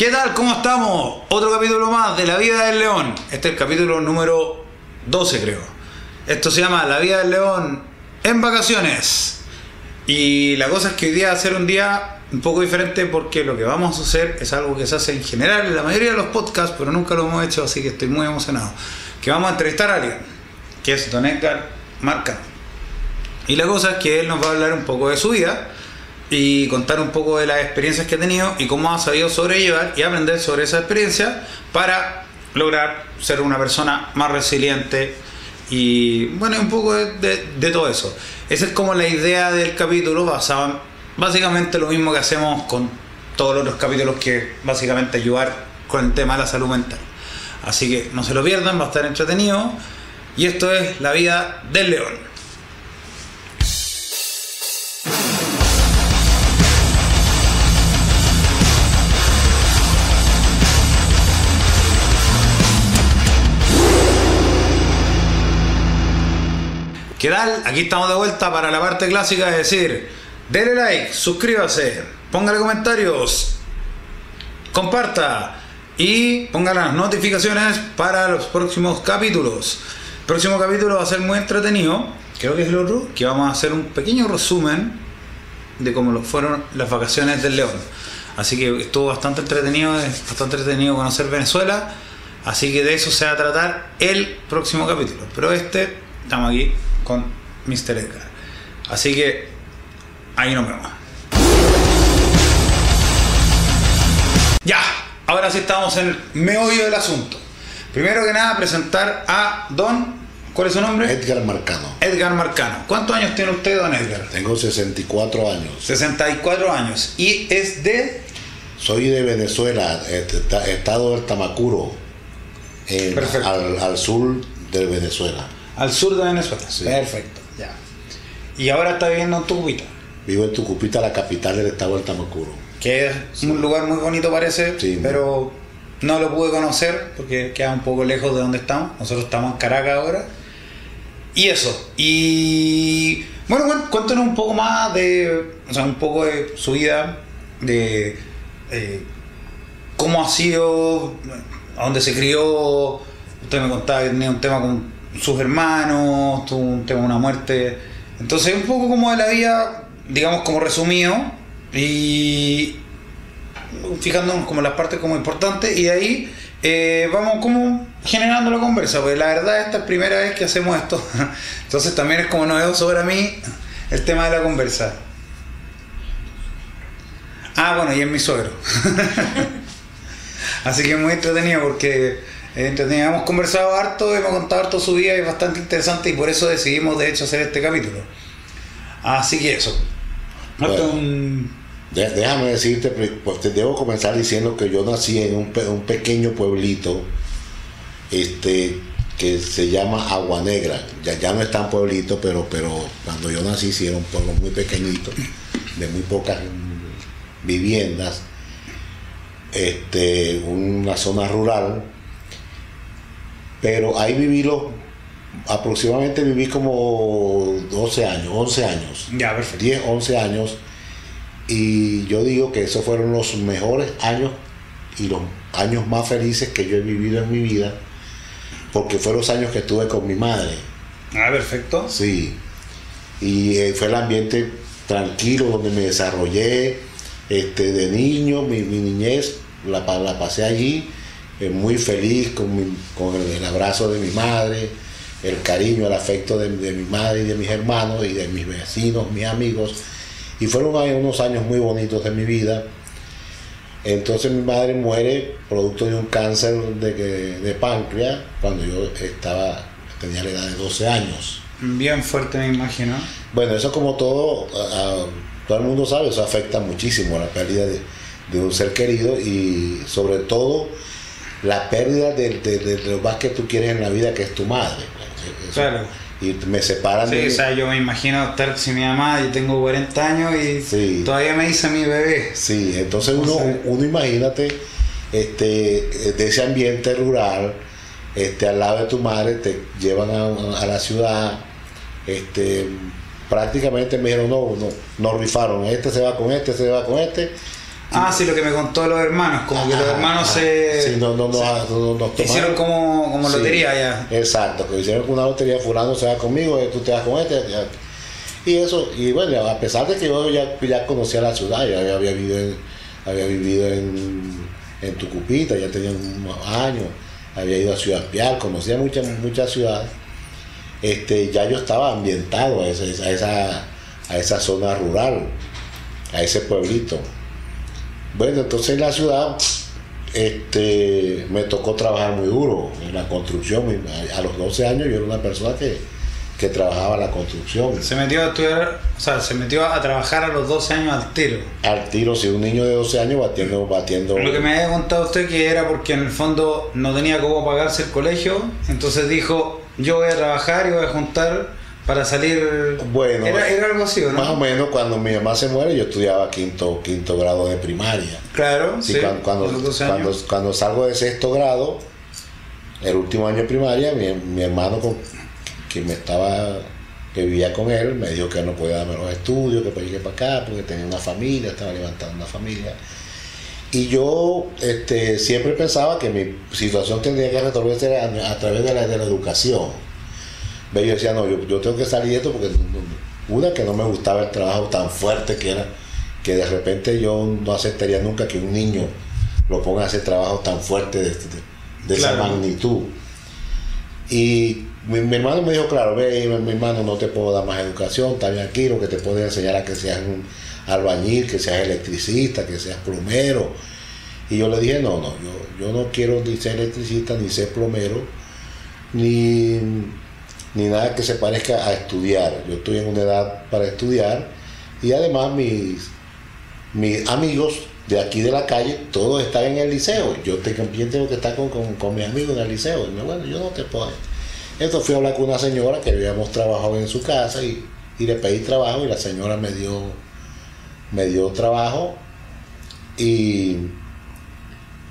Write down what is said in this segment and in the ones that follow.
¿Qué tal? ¿Cómo estamos? Otro capítulo más de La vida del león. Este es el capítulo número 12 creo. Esto se llama La vida del león en vacaciones. Y la cosa es que hoy día va a ser un día un poco diferente porque lo que vamos a hacer es algo que se hace en general en la mayoría de los podcasts, pero nunca lo hemos hecho, así que estoy muy emocionado. Que vamos a entrevistar a alguien, que es Don Edgar Marca. Y la cosa es que él nos va a hablar un poco de su vida y contar un poco de las experiencias que ha tenido y cómo ha sabido sobrellevar y aprender sobre esa experiencia para lograr ser una persona más resiliente y bueno, un poco de, todo eso. Esa es como la idea del capítulo basado en básicamente lo mismo que hacemos con todos los capítulos que básicamente ayudar con el tema de la salud mental. Así que no se lo pierdan, va a estar entretenido y esto es la vida del león. ¿Qué tal? Aquí estamos de vuelta para la parte clásica de decir, denle like, suscríbase, póngale comentarios, comparta y ponga las notificaciones para los próximos capítulos. El próximo capítulo va a ser muy entretenido, creo que es el otro, que vamos a hacer un pequeño resumen de cómo fueron las vacaciones del León. Así que estuvo bastante entretenido, es bastante entretenido conocer Venezuela. Así que de eso se va a tratar el próximo capítulo. Pero este, estamos aquí con Mr. Edgar. Así que ahí nos vemos. Ya, ahora sí estamos en el meollo del asunto. Primero que nada, presentar a Don. ¿Cuál es su nombre? Edgar Marcano. Edgar Marcano. ¿Cuántos años tiene usted, Don Edgar? Tengo 64 años. 64 años. Y es de. Soy de Venezuela, esta- estado del Tamacuro, en- al, al sur de Venezuela. Al sur de Venezuela. Sí. Perfecto, ya. Y ahora está viviendo en Tucupita, Vivo en Tucupita, la capital del estado del Tamacuro. que es un lugar muy bonito parece, Sí. pero no lo pude conocer porque queda un poco lejos de donde estamos. Nosotros estamos en Caracas ahora. Y eso. Y bueno, bueno, cuéntanos un poco más de, o sea, un poco de su vida, de eh, cómo ha sido, a dónde se crió. Usted me contaba que tenía un tema con sus hermanos, tuvo un tema una muerte. Entonces, un poco como de la vida, digamos, como resumido. Y fijándonos como las partes como importantes y de ahí eh, vamos como generando la conversa, porque la verdad esta es la primera vez que hacemos esto, entonces también es como novedoso para mí el tema de la conversa. Ah, bueno, y es mi suegro. Así que es muy entretenido porque es entretenido. hemos conversado harto, hemos contado harto su vida y es bastante interesante y por eso decidimos de hecho hacer este capítulo. Así que eso. Bueno. Un- déjame decirte, pues te debo comenzar diciendo que yo nací en un, pe- un pequeño pueblito este, que se llama Agua Negra. Ya, ya no es tan pueblito, pero, pero cuando yo nací sí era un pueblo muy pequeñito, de muy pocas viviendas, este, una zona rural. Pero ahí viví los, aproximadamente viví como 12 años, 11 años. Ya, perfecto. 10, 11 años. Y yo digo que esos fueron los mejores años y los años más felices que yo he vivido en mi vida, porque fueron los años que estuve con mi madre. Ah, perfecto. Sí. Y eh, fue el ambiente tranquilo donde me desarrollé este, de niño, mi, mi niñez la, la pasé allí, eh, muy feliz con, mi- con el, el abrazo de mi madre, el cariño, el afecto de, de mi madre y de mis hermanos y de mis vecinos, mis amigos. Y fueron unos años muy bonitos de mi vida. Entonces mi madre muere producto de un cáncer de, que- de páncreas cuando yo estaba, tenía la edad de 12 años. Bien fuerte, me imagino. Bueno, eso como todo, a- a- todo el mundo sabe, eso afecta muchísimo a la pérdida de, de un ser querido y sobre todo la pérdida de, de- de lo más que tú quieres en la vida, que es tu madre. pues, eso. Claro. Y me separan Sí, de... o sea, yo me imino estar sin mi mamá, yo tengo 40 años y Sí. todavía me dice mi bebé. Sí, entonces uno, uno imagínate este, de ese ambiente rural, este, al lado de tu madre, te llevan a, a la ciudad, este, prácticamente me dijeron, no, no, nos rifaron, este se va con este, este se va con este, Ah, sí, lo que me contó los hermanos, como que los hermanos se Sí, no, no, no, no, no, no hicieron como, como lotería ya. Exacto, que hicieron una lotería, fulano se va conmigo, eh, tú te vas con este. Y eso, y bueno, a pesar de que yo ya, ya conocía la ciudad, ya había, había vivido, en, había vivido en, en Tucupita, ya tenía unos años, había ido a Ciudad Pial, conocía muchas muchas ciudades, este, ya yo estaba ambientado a, ese- a esa, a esa zona rural, a ese pueblito. Bueno, entonces en la ciudad este, me tocó trabajar muy duro en la construcción. A- los 12 años yo era una persona que, que trabajaba en la construcción. Se metió a estudiar, o sea, se metió a trabajar a los 12 años al tiro. Al tiro, si un niño de 12 años batiendo, batiendo. Lo que me había contado usted que era porque en el fondo no tenía cómo pagarse el colegio, entonces dijo, yo voy a trabajar y voy a juntar para salir... Bueno, era, era algo así, ¿o ¿no? Más o menos cuando mi mamá se muere, yo estudiaba quinto, quinto grado de primaria. Claro, Sí, sí, cuando, cuando, a los 12 cuando, salgo de sexto grado, el último año de primaria, mi, mi hermano con- que me estaba, que vivía con él, me dijo que no podía darme los estudios, que para ir para acá, porque tenía una familia, estaba levantando una familia. Y yo este, siempre pensaba que mi situación tendría que resolverse a, a través de la, de la educación. Ve, Yo decía, no, yo, yo tengo que salir de esto porque una que no me gustaba el trabajo tan fuerte que era, que de repente yo no aceptaría nunca que un niño lo ponga a hacer trabajo tan fuerte de, de- de esa magnitud. Y mi, mi hermano me dijo, claro, ve, mi, hermano, no te puedo dar más educación, bien aquí, lo que te puedo enseñar a que seas un albañil, que seas electricista, que seas plomero. Y yo le dije, no, no, yo, yo no quiero ni ser electricista, ni ser plomero, ni, ni nada que se parezca a estudiar. Yo estoy en una edad para estudiar y además mis, mis amigos de aquí de la calle, todos están en el liceo. Yo también tengo que estar con, con, con mis amigos en el liceo. Y me, bueno, yo no te puedo. Esto fui a hablar con una señora que habíamos trabajado en su casa y, y le pedí trabajo y la señora me dio, me dio trabajo y,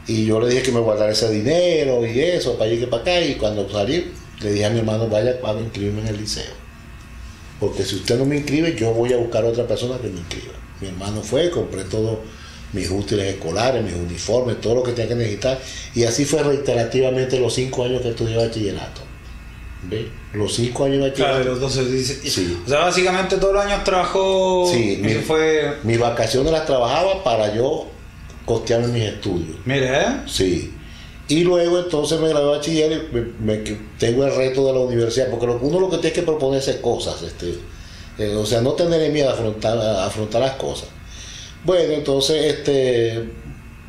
y yo le dije que me guardara ese dinero y eso para ir que para acá y cuando salí le dije a mi hermano vaya a inscribirme en el liceo porque si usted no me inscribe yo voy a buscar a otra persona que me inscriba mi hermano fue compré todos mis útiles escolares mis uniformes todo lo que tenía que necesitar y así fue reiterativamente los cinco años que estudié bachillerato ¿Ve? los cinco años de Claro, bachillerato los 12, dice- Sí. O sea, básicamente todos los años trabajó... Sí, mi- fue... mis vacaciones las trabajaba para yo costearme mis estudios Mire, ¿eh? Sí. Y luego entonces me gradué de bachiller y tengo el reto de la universidad, porque uno lo que tiene que proponerse es cosas, este, eh, o sea, no tener miedo a afrontar, afrontar las cosas. Bueno, entonces, este,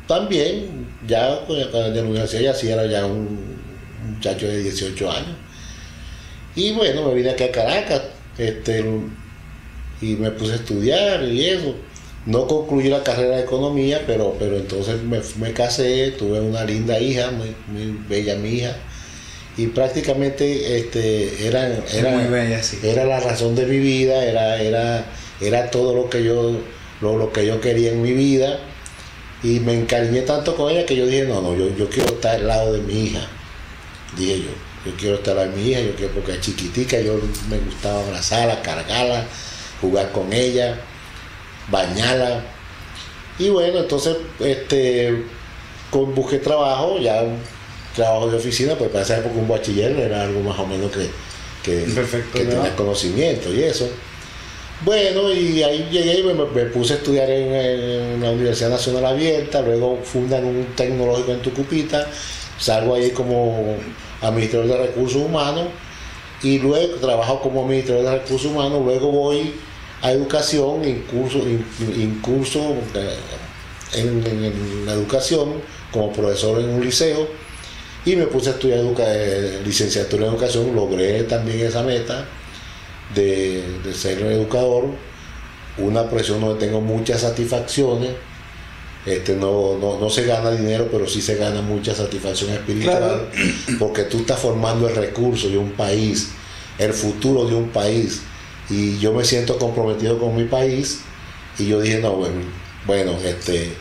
también, ya en la universidad ya sí era ya un muchacho de 18 años. Y bueno, me vine aquí a Caracas, este, y me puse a estudiar y eso. No concluí la carrera de economía, pero, pero entonces me, me casé, tuve una linda hija, muy, muy bella mi hija, y prácticamente este, eran, eran, muy bella, sí. era la razón de mi vida, era, era, era todo lo que yo, lo, lo que yo quería en mi vida, y me encariñé tanto con ella que yo dije, no, no, yo, yo quiero estar al lado de mi hija, dije yo, yo quiero estar al lado de mi hija, yo quiero, porque es chiquitica, yo me gustaba abrazarla, cargarla, jugar con ella, bañarla, y bueno, entonces, este, con, busqué trabajo, ya un trabajo de oficina, pues para esa época un bachiller era algo más o menos que, que, Perfecto, que tenía conocimiento y eso. Bueno, y ahí llegué y me, me puse a estudiar en, en la Universidad Nacional Abierta, luego fundan un tecnológico en Tucupita, salgo ahí como administrador de recursos humanos y luego trabajo como administrador de recursos humanos, luego voy a educación, incurso, in- incurso eh, en, en- en la educación como profesor en un liceo y me puse a estudiar educa- eh, licenciatura en educación, logré también esa meta de, de ser un educador, una profesión donde tengo muchas satisfacciones, este, no, no, no se gana dinero, pero sí se gana mucha satisfacción espiritual, porque tú estás formando el recurso de un país, el futuro de un país, y yo me siento comprometido con mi país, y yo dije, no, bueno, bueno este,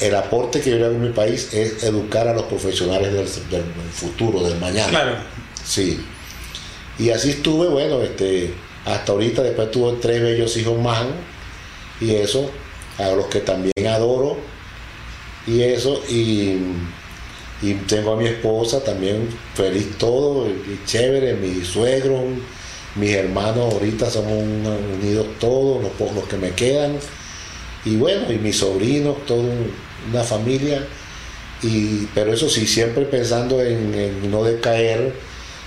el aporte que yo le hago a mi país es educar a los profesionales del, del futuro, del mañana. Claro. Sí. Y así estuve, bueno, este, hasta ahorita, después tuve tres bellos hijos más, y eso, a los que también adoro, y eso, y, y tengo a mi esposa también feliz todo, y chévere, mis suegros, mis hermanos ahorita somos unidos todos, los pocos que me quedan, y bueno, y mis sobrinos, toda una familia, y, pero eso sí, siempre pensando en, en no decaer,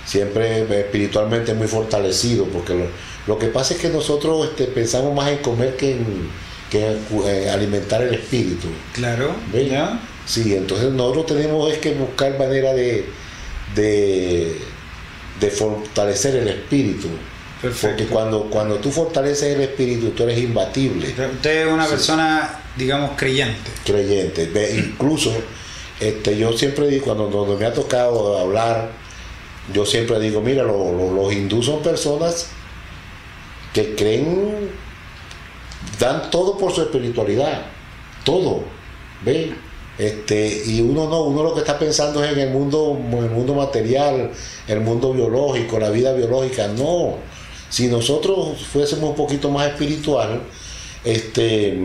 siempre espiritualmente muy fortalecido, porque lo, lo que pasa es que nosotros este, pensamos más en comer que en, que eh, alimentar el espíritu. Claro. ¿Ya? Sí, entonces nosotros tenemos es que buscar manera de, de, de fortalecer el espíritu. Perfecto. Porque cuando, cuando tú fortaleces el espíritu, tú eres imbatible, Usted es una Sí. persona, digamos, creyente. creyente. Ve, Incluso este, yo siempre digo, cuando, cuando me ha tocado hablar, yo siempre digo, mira, lo- lo- los hindús son personas que creen, dan todo por su espiritualidad, todo, ¿ve? Este, y uno no, uno lo que está pensando es en el mundo, en el mundo material, el mundo biológico, la vida biológica, no. Si nosotros fuésemos un poquito más espiritual, este,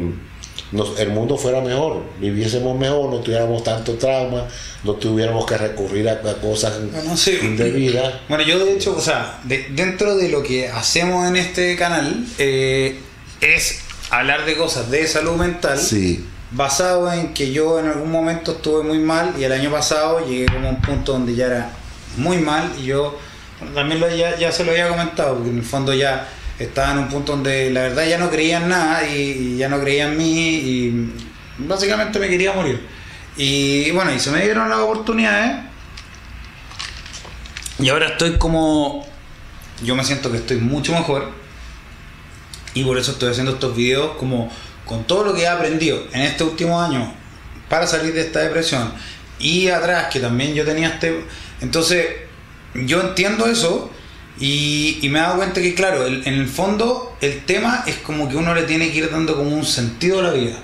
nos- el mundo fuera mejor, viviésemos mejor, no tuviéramos tanto trauma, no tuviéramos que recurrir a, a cosas Bueno, sí. indebidas. Bueno, yo de hecho, o sea, de- dentro de lo que hacemos en este canal eh, es hablar de cosas de salud mental Sí, basado en que yo en algún momento estuve muy mal y el año pasado llegué como a un punto donde ya era muy mal y yo también ya, ya se lo había comentado porque en el fondo ya estaba en un punto donde la verdad ya no creía en nada y, y ya no creía en mí y básicamente me quería morir. Y bueno y se me dieron las oportunidades y ahora estoy como yo me siento que estoy mucho mejor y por eso estoy haciendo estos videos como con todo lo que he aprendido en este último año para salir de esta depresión y atrás que también yo tenía este entonces yo entiendo eso y, me he dado cuenta que claro en el fondo el tema es como que uno le tiene que ir dando como un sentido a la vida.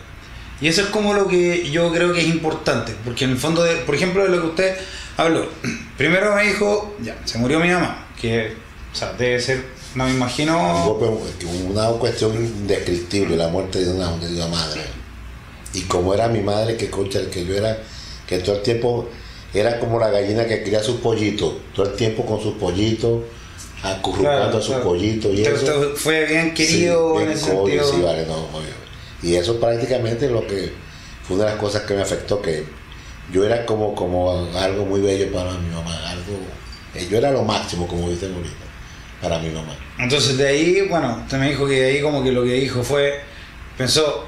Y eso es como lo que yo creo que es importante porque en el fondo de, por ejemplo de lo que usted habló. Primero me dijo ya se murió mi mamá que o sea debe ser no me imagino una cuestión indescriptible, la muerte de una, de una madre. Y como era mi madre, que concha, que yo era, que todo el tiempo era como la gallina que cría sus pollitos, todo el tiempo con sus pollitos, acurrucando Claro, a sus claro. pollitos y eso. fue bien querido Sí, en bien ese coño, sentido. sí, vale, no, obvio. Y eso prácticamente lo que fue una de las cosas que me afectó, que yo era como, como algo muy bello para mi mamá, algo, eh, yo era lo máximo, como dicen ahorita, para mi mamá. Entonces de ahí, bueno, usted me dijo que de ahí como que lo que dijo fue, pensó,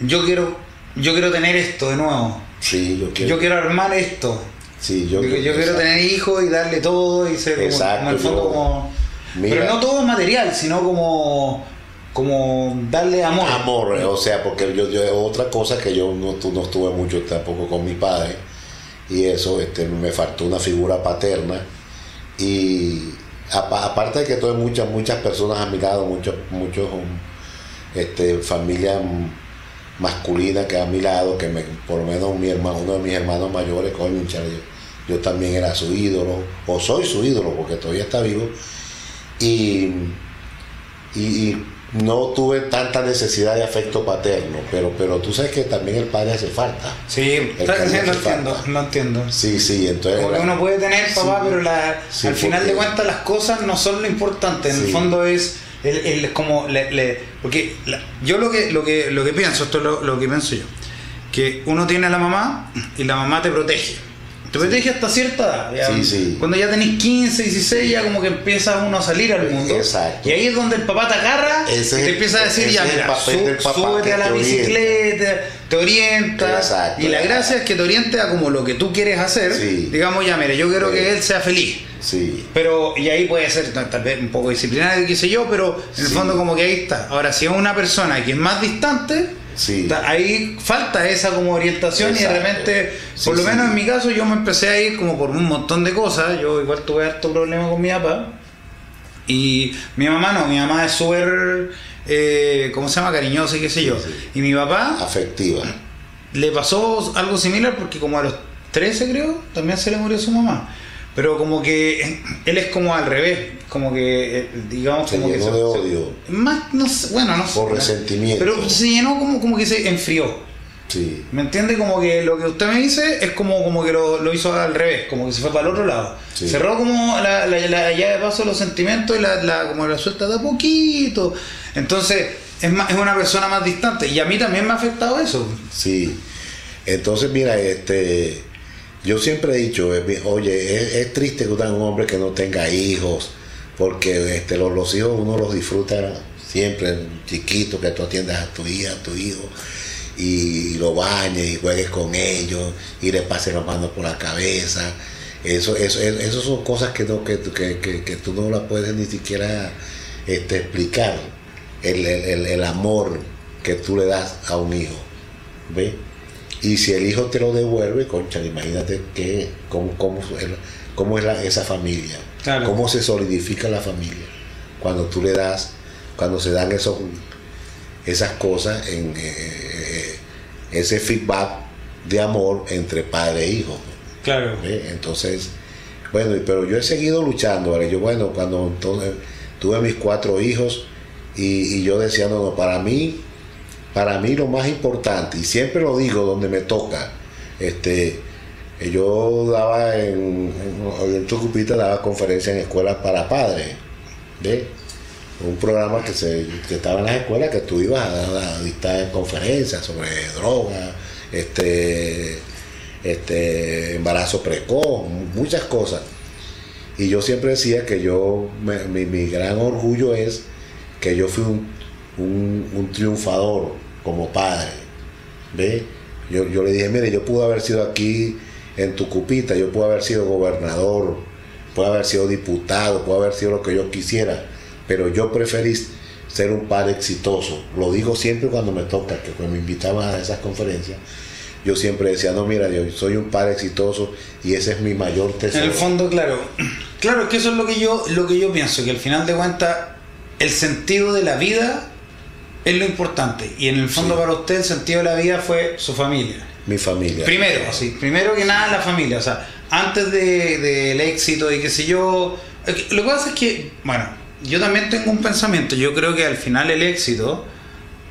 yo quiero, yo quiero tener esto de nuevo, Sí, yo quiero. yo quiero armar esto, sí, yo, yo, yo quiero tener hijos y darle todo y ser como, Exacto, como el fondo yo- como... Mira. pero no todo material, sino como, como darle amor. Amor, eh, o sea, porque yo, yo otra cosa que yo no, no estuve mucho tampoco con mi padre y eso, este, me faltó una figura paterna y aparte de que tuve muchas muchas personas a mi lado, muchos muchos um, este, familias mm, masculinas que a mi lado, que por lo menos mi hermano, uno de mis hermanos mayores, coño, yo, yo también era su ídolo, o soy su ídolo porque todavía está vivo y no tuve tanta necesidad de afecto paterno, pero, pero tú sabes que también el padre hace falta. Sí, sí, lo hace entiendo, falta. lo entiendo. Sí, sí, entonces... Como que uno puede tener papá, Sí. pero la- Sí, al final de cuentas las cosas no son lo importante. En el fondo es el, el- como le- le- porque la- yo lo que lo que lo que pienso, esto es lo, lo que pienso yo, que uno tiene a la mamá y la mamá te protege. Te protege hasta cierta edad. ya. Sí, sí. Cuando ya tenés 15, 16, ya como que empieza uno a salir al mundo. Exacto. Y ahí es donde el papá te agarra Ese y te empieza a decir, ya, mira, súbete a la orienta. bicicleta, te orienta. Exacto. Y la gracia es que te oriente a como lo que tú quieres hacer. Sí. Digamos, ya, mire, yo quiero que él sea feliz. Sí, Pero, y ahí puede ser tal vez un poco disciplinario, qué sé yo, pero en el fondo como que ahí está. Ahora, si es una persona que es más distante, sí. ahí falta esa como orientación y de repente, Sí, por lo sí. menos en mi caso, yo me empecé a ir como por un montón de cosas. Yo igual tuve harto problema con mi papá. Y mi mamá no, mi mamá es súper, eh, ¿cómo se llama? Cariñosa y qué sé yo. Y mi papá afectiva. le pasó algo similar porque como a los 13 creo, también se le murió su mamá. Pero como que él es como al revés, como que eh, digamos Se como que de odio. más no sé, bueno, no sé. Por resentimiento. Pero se llenó como, como que se enfrió. Sí. ¿Me entiende? Como que lo que usted me dice es como, como que lo, lo hizo al revés, como que se fue para el otro lado. Sí. Cerró como la, la, la llave de paso los sentimientos y la, la- como la suelta de a poquito. Entonces, es, más, es una persona más distante. Y a mí también me ha afectado eso. Sí. Entonces, mira, este, yo siempre he dicho, eh, oye, es, es triste que un hombre que no tenga hijos, porque este, los, los hijos uno los disfruta siempre, chiquito, que tú atiendas a tu hija, a tu hijo, y, lo bañes y juegues con ellos, y le pases las manos por la cabeza. Eso, eso, eso, son cosas que, no, que, que, que, que tú no las puedes ni siquiera este, explicar. El, el, el- amor que tú le das a un hijo. ¿Ve? Y si el hijo te lo devuelve, concha, imagínate que, cómo, cómo, cómo es esa familia, Claro. cómo se solidifica la familia cuando tú le das, cuando se dan esos, esas cosas, en eh, eh, ese feedback de amor entre padre e hijo. Claro. ¿ve? Entonces, bueno, pero yo he seguido luchando, ¿vale? Yo, bueno, cuando entonces tuve mis cuatro hijos y, y yo decía, no, no, para mí, para mí lo más importante, y siempre lo digo donde me toca, este, yo daba en, en, Tucupita daba conferencias en escuelas para padres, ¿ve? Un programa que, se, que estaba en las escuelas que tú ibas a, dar- dictar conferencias sobre drogas, este, este, embarazo precoz, muchas cosas. Y yo siempre decía que yo, mi, mi gran orgullo es que yo fui un, un- un triunfador como padre. ¿Ve? Yo, yo le dije, mire, yo pude haber sido aquí en Tucupita, yo pude haber sido gobernador, pude haber sido diputado, pude haber sido lo que yo quisiera, pero yo preferí ser un padre exitoso. Lo digo siempre cuando me toca, que cuando me invitaban a esas conferencias, yo siempre decía, no, mira, yo soy un padre exitoso y ese es mi mayor tesoro. En el fondo, claro. Claro, es que eso es lo que yo, lo que yo pienso, que al final de cuentas, el sentido de la vida es lo importante. Y en el fondo Sí. para usted el sentido de la vida fue su familia. Mi familia. Primero, así, primero que nada la familia, o sea, antes de- del éxito y qué sé yo. que Lo que pasa es que, bueno, yo también tengo un pensamiento, yo creo que al final el éxito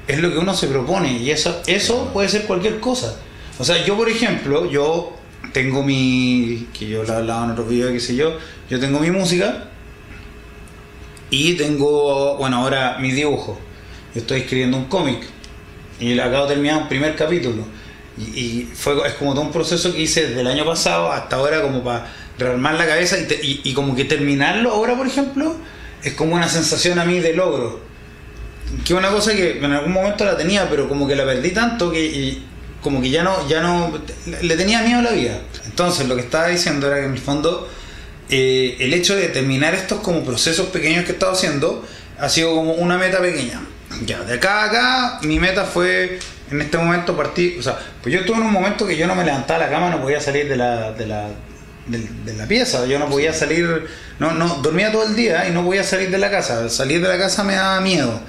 es lo que uno se propone y eso, eso puede ser cualquier cosa. O sea, yo por ejemplo, yo tengo mi, que yo lo he hablado en otros videos, qué sé yo, yo tengo mi música y tengo, bueno, ahora mi dibujo. Yo estoy escribiendo un cómic y acabo de terminar un primer capítulo. Y, fue, es como todo un proceso que hice desde el año pasado hasta ahora como para rearmar la cabeza y, te- y- como que terminarlo ahora, por ejemplo, es como una sensación a mí de logro. Que una cosa que en algún momento la tenía, pero como que la perdí tanto que como que ya no, ya no, le tenía miedo a la vida. Entonces lo que estaba diciendo era que en el fondo eh, el hecho de terminar estos como procesos pequeños que he estado haciendo ha sido como una meta pequeña. Ya, de acá a acá, mi meta fue en este momento partir, o sea, pues yo estuve en un momento que yo no me levantaba de la cama, no podía salir de la, de la, de la pieza, yo no podía salir, no, no, dormía todo el día y no podía salir de la casa, salir de la casa me daba miedo.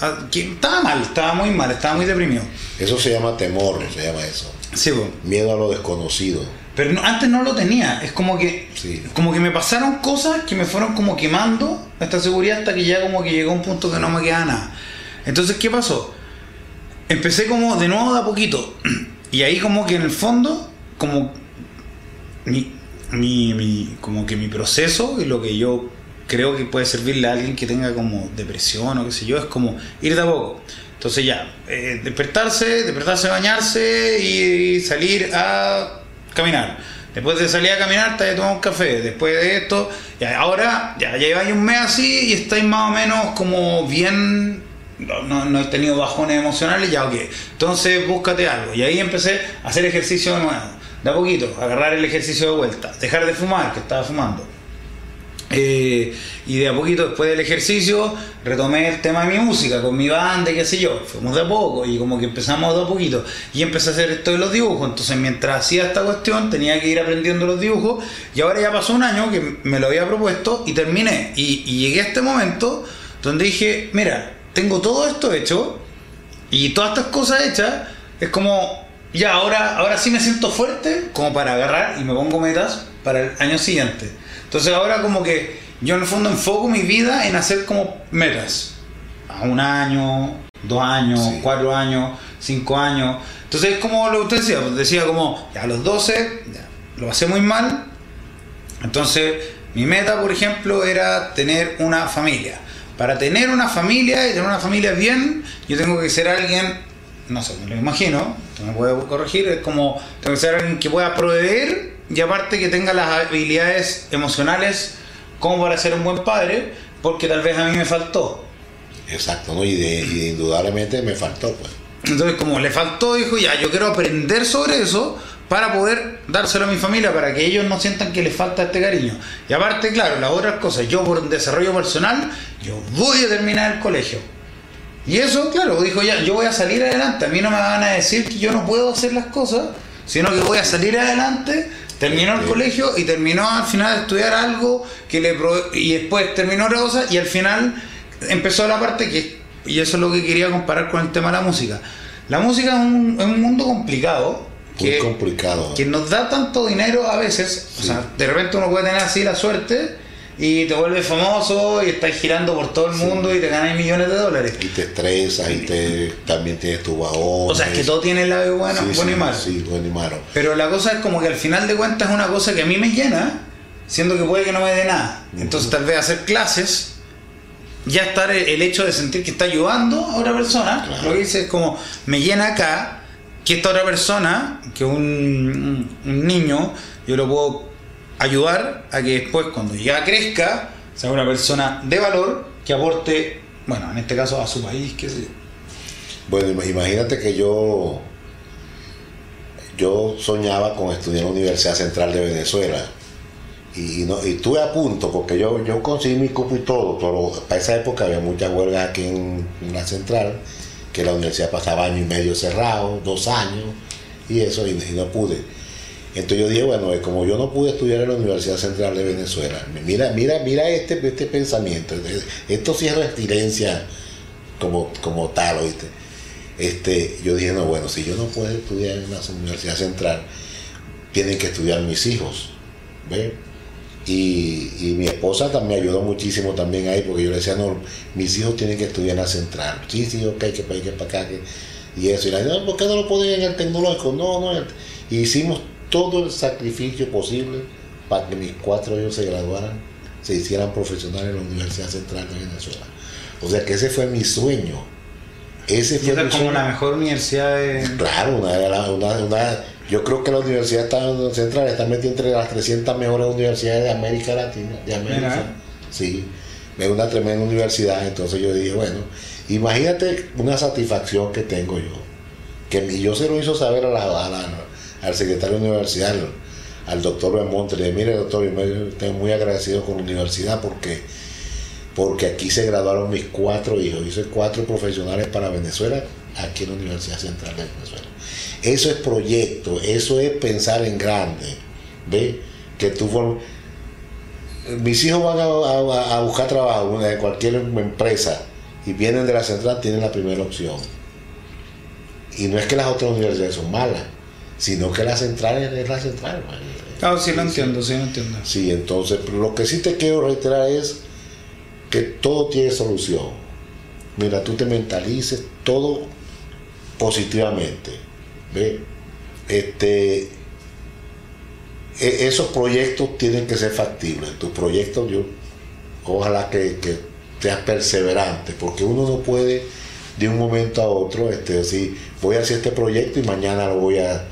Ah, Estaba mal, estaba muy mal, estaba muy deprimido. Eso se llama temor, se llama eso. Sí, pues. Miedo a lo desconocido. Pero no- antes no lo tenía, es como que Sí. como que me pasaron cosas que me fueron como quemando esta seguridad hasta que ya como que llegó un punto que no me queda nada. Entonces, ¿qué pasó? Empecé como de nuevo de a poquito. Y ahí como que en el fondo, como mi, mi, mi- como que mi proceso y lo que yo creo que puede servirle a alguien que tenga como depresión o qué sé yo, es como ir de a poco. Entonces ya, eh, despertarse, despertarse, bañarse y salir a caminar. Después de salir a caminar, te tomar un café. Después de esto, ahora ya lleváis un mes así y estáis más o menos como bien. No, no, no he tenido bajones emocionales, ya ok. Entonces búscate algo. Y ahí empecé a hacer ejercicio de nuevo. De a poquito, agarrar el ejercicio de vuelta. Dejar de fumar, que estaba fumando. Eh, y de a poquito después del ejercicio retomé el tema de mi música con mi banda y qué sé yo. Fuimos de a poco y como que empezamos de a poquito. Y empecé a hacer esto de los dibujos. Entonces mientras hacía esta cuestión tenía que ir aprendiendo los dibujos. Y ahora ya pasó un año que me lo había propuesto y terminé. Y, y llegué a este momento donde dije, mira, tengo todo esto hecho y todas estas cosas hechas. Es como, ya, ahora, ahora sí me siento fuerte como para agarrar y me pongo metas para el año siguiente. Entonces ahora como que yo en el fondo enfoco mi vida en hacer como metas. A un año, dos años, Sí. cuatro años, 5 años. Entonces es como lo que usted decía, pues, decía como, ya a los 12 ya, lo pasé muy mal, entonces mi meta, por ejemplo, era tener una familia. Para tener una familia y tener una familia bien, yo tengo que ser alguien, no sé, me lo imagino, me puede corregir, es como, tengo que ser alguien que pueda proveer y aparte que tenga las habilidades emocionales como para ser un buen padre, porque tal vez a mí me faltó. Exacto, ¿no? Y, de, y de indudablemente me faltó, pues. Entonces, como le faltó, dijo, ya, yo quiero aprender sobre eso para poder dárselo a mi familia, para que ellos no sientan que les falta este cariño. Y aparte, claro, las otras cosas, yo por desarrollo personal, yo voy a terminar el colegio. Y eso, claro, dijo ya, yo voy a salir adelante, a mí no me van a decir que yo no puedo hacer las cosas, sino que voy a salir adelante. Terminó el colegio y terminó al final de estudiar algo que le y después terminó otra cosa y al final empezó la parte que y eso es lo que quería comparar con el tema de la música. La música es un, es un mundo complicado Muy que, complicado. que nos da tanto dinero a veces, o sea, de repente uno puede tener así la suerte y te vuelves famoso y estás girando por todo el mundo y te ganas millones de dólares. Y te estresas y te, también tienes tu bajón. O sea, es que todo tiene el lado bueno, sí, bueno y malo. Sí, bueno y malo. Pero la cosa es como que al final de cuentas es una cosa que a mí me llena, siendo que puede que no me dé nada. Entonces tal vez hacer clases, ya estar el, el hecho de sentir que está ayudando a otra persona, Claro. lo que dice es como, me llena acá que esta otra persona, que un, un niño, yo lo puedo ayudar a que después cuando ya crezca, sea una persona de valor que aporte, bueno, en este caso a su país, qué sé yo. Bueno, ima- imagínate que yo yo soñaba con estudiar en la Universidad Central de Venezuela. Y, y no, y estuve a punto, porque yo, yo conseguí mi cupo y todo, pero para esa época había muchas huelgas aquí en, en la central, que la universidad pasaba año y medio cerrado, dos años, y eso, y, no pude. Entonces yo dije, bueno, eh, como yo no pude estudiar en la Universidad Central de Venezuela, mira, mira, mira este, este pensamiento, eh, esto sí es resiliencia como, como tal, ¿oíste? Este, yo dije, no, bueno, si yo no puedo estudiar en la Universidad Central, tienen que estudiar mis hijos, ¿ves? Y, y mi esposa también ayudó muchísimo también ahí, porque yo le decía, no, mis hijos tienen que estudiar en la Central. Sí, sí, ok, que para que para acá, que, y eso. Y la no, ¿por qué no lo ponen en el tecnológico? No, no. el- Y hicimos todo el sacrificio posible para que mis cuatro hijos se graduaran, se hicieran profesionales en la Universidad Central de Venezuela. O sea que ese fue mi sueño. Ese fue mi como sueño. la mejor universidad de... Claro, una, una, una- yo creo que la Universidad Central está metida entre las 300 mejores universidades de América Latina. De América. Sí, es una tremenda universidad. Entonces yo dije, bueno, imagínate una satisfacción que tengo yo. Que yo se lo hizo saber a la- a la- al secretario de universidad, al, al doctor Belmonte. Le dije, mire doctor, yo me- estoy muy agradecido con la universidad porque porque aquí se graduaron mis cuatro hijos. Hice cuatro profesionales para Venezuela, aquí en la Universidad Central de Venezuela. Eso es proyecto, eso es pensar en grande. ¿Ve? Que tú Mis hijos van a, a- a buscar trabajo en cualquier empresa y vienen de la central, tienen la primera opción. Y no es que las otras universidades son malas, sino que la central es la central. Claro, sí lo entiendo, sí lo entiendo. Sí, entonces, pero lo que sí te quiero reiterar es que todo tiene solución. Mira, tú te mentalices todo positivamente. ¿Ve? Este, e- esos proyectos tienen que ser factibles. Tus proyectos, yo, ojalá que, que seas perseverante, porque uno no puede de un momento a otro este, decir, voy a hacer este proyecto y mañana lo voy a,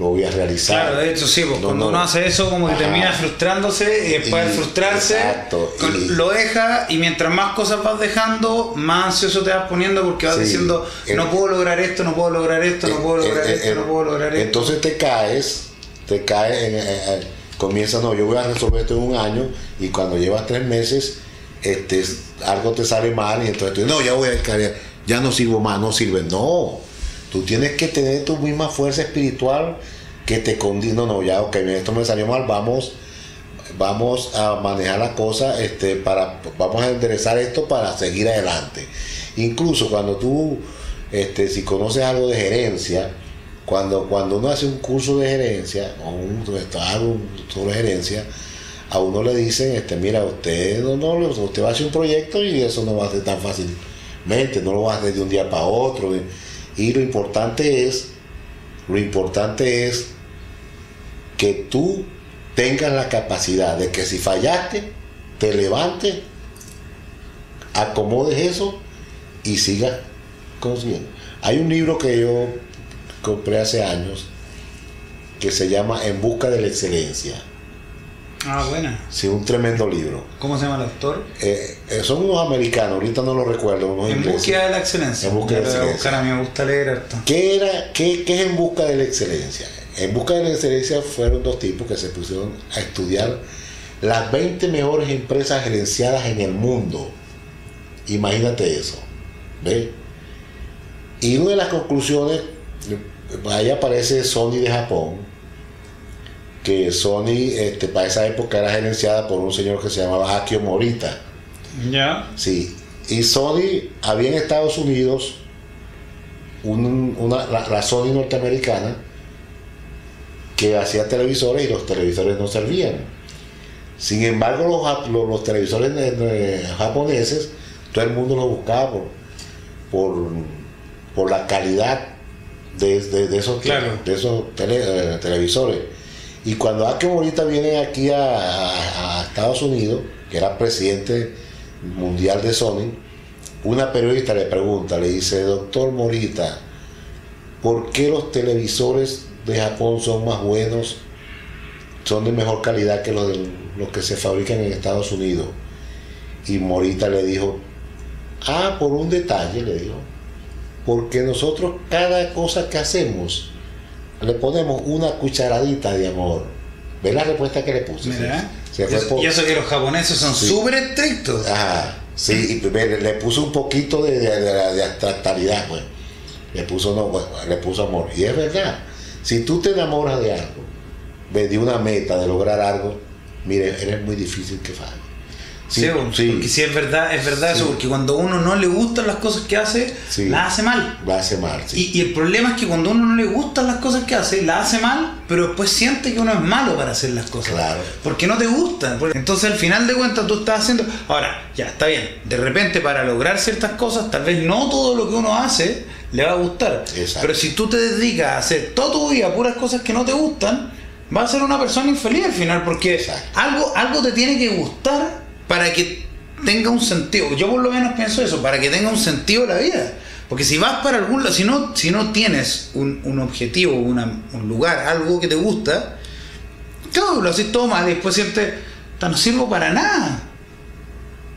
lo voy a realizar. Claro, de hecho sí, pues, No, cuando no. uno hace eso como que Ajá. termina frustrándose y después de frustrarse exacto, con- y- lo deja y mientras más cosas vas dejando, más ansioso te vas poniendo porque vas Sí. diciendo El- no puedo lograr esto, no puedo lograr esto, no puedo Eh, lograr eh, esto, eh, no puedo lograr esto. Entonces te caes, te caes, en, eh, eh, comienzas, no, yo voy a resolver esto en un año y cuando llevas tres meses, este, algo te sale mal y entonces tú, no, ya voy a ya no sirvo más, no sirve. No, tú tienes que tener tu misma fuerza espiritual que te condena, no, no, ya, ok, esto me salió mal, vamos vamos a manejar la cosa este, para vamos a enderezar esto para seguir adelante. Incluso cuando tú este, si conoces algo de gerencia cuando cuando uno hace un curso de gerencia o un, algo sobre gerencia a uno le dicen este mira usted no, no usted va a hacer un proyecto y eso no va a ser tan fácilmente no lo va a hacer de un día para otro Y lo importante es, lo importante es que tú tengas la capacidad de que si fallaste, te levantes, acomodes eso y sigas consiguiendo. Hay un libro que yo compré hace años que se llama En busca de la excelencia. Ah, buena. Sí, un tremendo libro. ¿Cómo se llama el autor? Eh, eh, son unos americanos, ahorita no lo recuerdo, unos En ingleses. búsqueda de la excelencia. En búsqueda de la excelencia. buscar, a mí me gusta leer harto. ¿Qué, era, qué, qué es en busca de la excelencia? En busca de la excelencia fueron dos tipos que se pusieron a estudiar las 20 mejores empresas gerenciadas en el mundo. Imagínate eso. ¿Ves? Y una de las conclusiones, ahí aparece Sony de Japón, que Sony este, para esa época era gerenciada por un señor que se llamaba Akio Morita. Ya. Sí, y Sony había en Estados Unidos un- una, la, la Sony norteamericana que hacía televisores y los televisores no servían. Sin embargo, los, los, los televisores japoneses, todo el mundo los buscaba por, por, por la calidad de, de- de esos, Claro. de esos tele- eh, televisores. Y cuando Akio Morita viene aquí a, a- a Estados Unidos, que era presidente mundial de Sony, una periodista le pregunta, le dice, doctor Morita, ¿por qué los televisores de Japón son más buenos, son de mejor calidad que los, de, los que se fabrican en Estados Unidos? Y Morita le dijo, ah, por un detalle, le dijo, porque nosotros cada cosa que hacemos le ponemos una cucharadita de amor. ¿Ves la respuesta que le puse? Mira. Se y, fue eso, por- y eso que los japoneses son Sí. súper estrictos. Ajá, sí, y ve, le puso un poquito de, de, de- de abstractalidad, pues. Le puso, no, bueno, le puso amor. Y es verdad, si tú te enamoras de algo, ve, de una meta, de lograr algo, mire, eres muy difícil que falle. Sí, porque si es verdad, es verdad eso, Sí. porque cuando uno no le gustan las cosas que hace, Sí. las hace mal. a ser mal, sí. Y, y el problema es que cuando uno no le gustan las cosas que hace, las hace mal, pero después siente que uno es malo para hacer las cosas. Claro. Porque no te gustan. Entonces al final de cuentas tú estás haciendo... Ahora, ya, está bien. De repente para lograr ciertas cosas, tal vez no todo lo que uno hace le va a gustar. Exacto. Pero si tú te dedicas a hacer toda tu vida puras cosas que no te gustan, vas a ser una persona infeliz al final. Porque Exacto. algo, algo te tiene que gustar para que tenga un sentido. Yo por lo menos pienso eso, para que tenga un sentido la vida. Porque si vas para algún lado, si no, si no tienes un, un objetivo, un lugar, algo que te gusta, claro, lo haces todo mal y después sientes, "Ta, no sirvo para nada.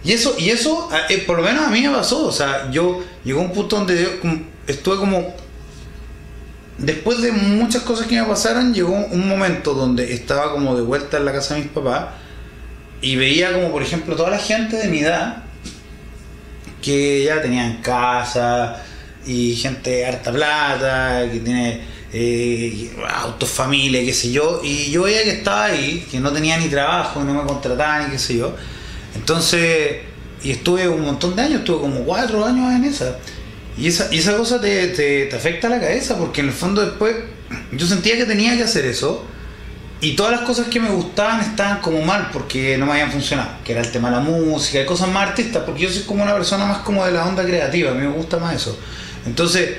Y eso, y eso eh, por lo menos a mí me pasó. O sea, yo llegó un punto donde yo estuve como. Después de muchas cosas que me pasaron, llegó un momento donde estaba como de vuelta en la casa de mis papás y veía como, por ejemplo, toda la gente de mi edad que ya tenían casa y gente de harta plata, que tiene eh, autos, familia, qué sé yo, y yo veía que estaba ahí, que no tenía ni trabajo, no me contrataban, qué sé yo. Entonces, y estuve un montón de años, estuve como cuatro años en esa. Y esa, y esa cosa te, te, te afecta a la cabeza, porque en el fondo después yo sentía que tenía que hacer eso, y todas las cosas que me gustaban estaban como mal porque no me habían funcionado, que era el tema de la música y cosas más artistas, porque yo soy como una persona más como de la onda creativa, a mí me gusta más eso. Entonces,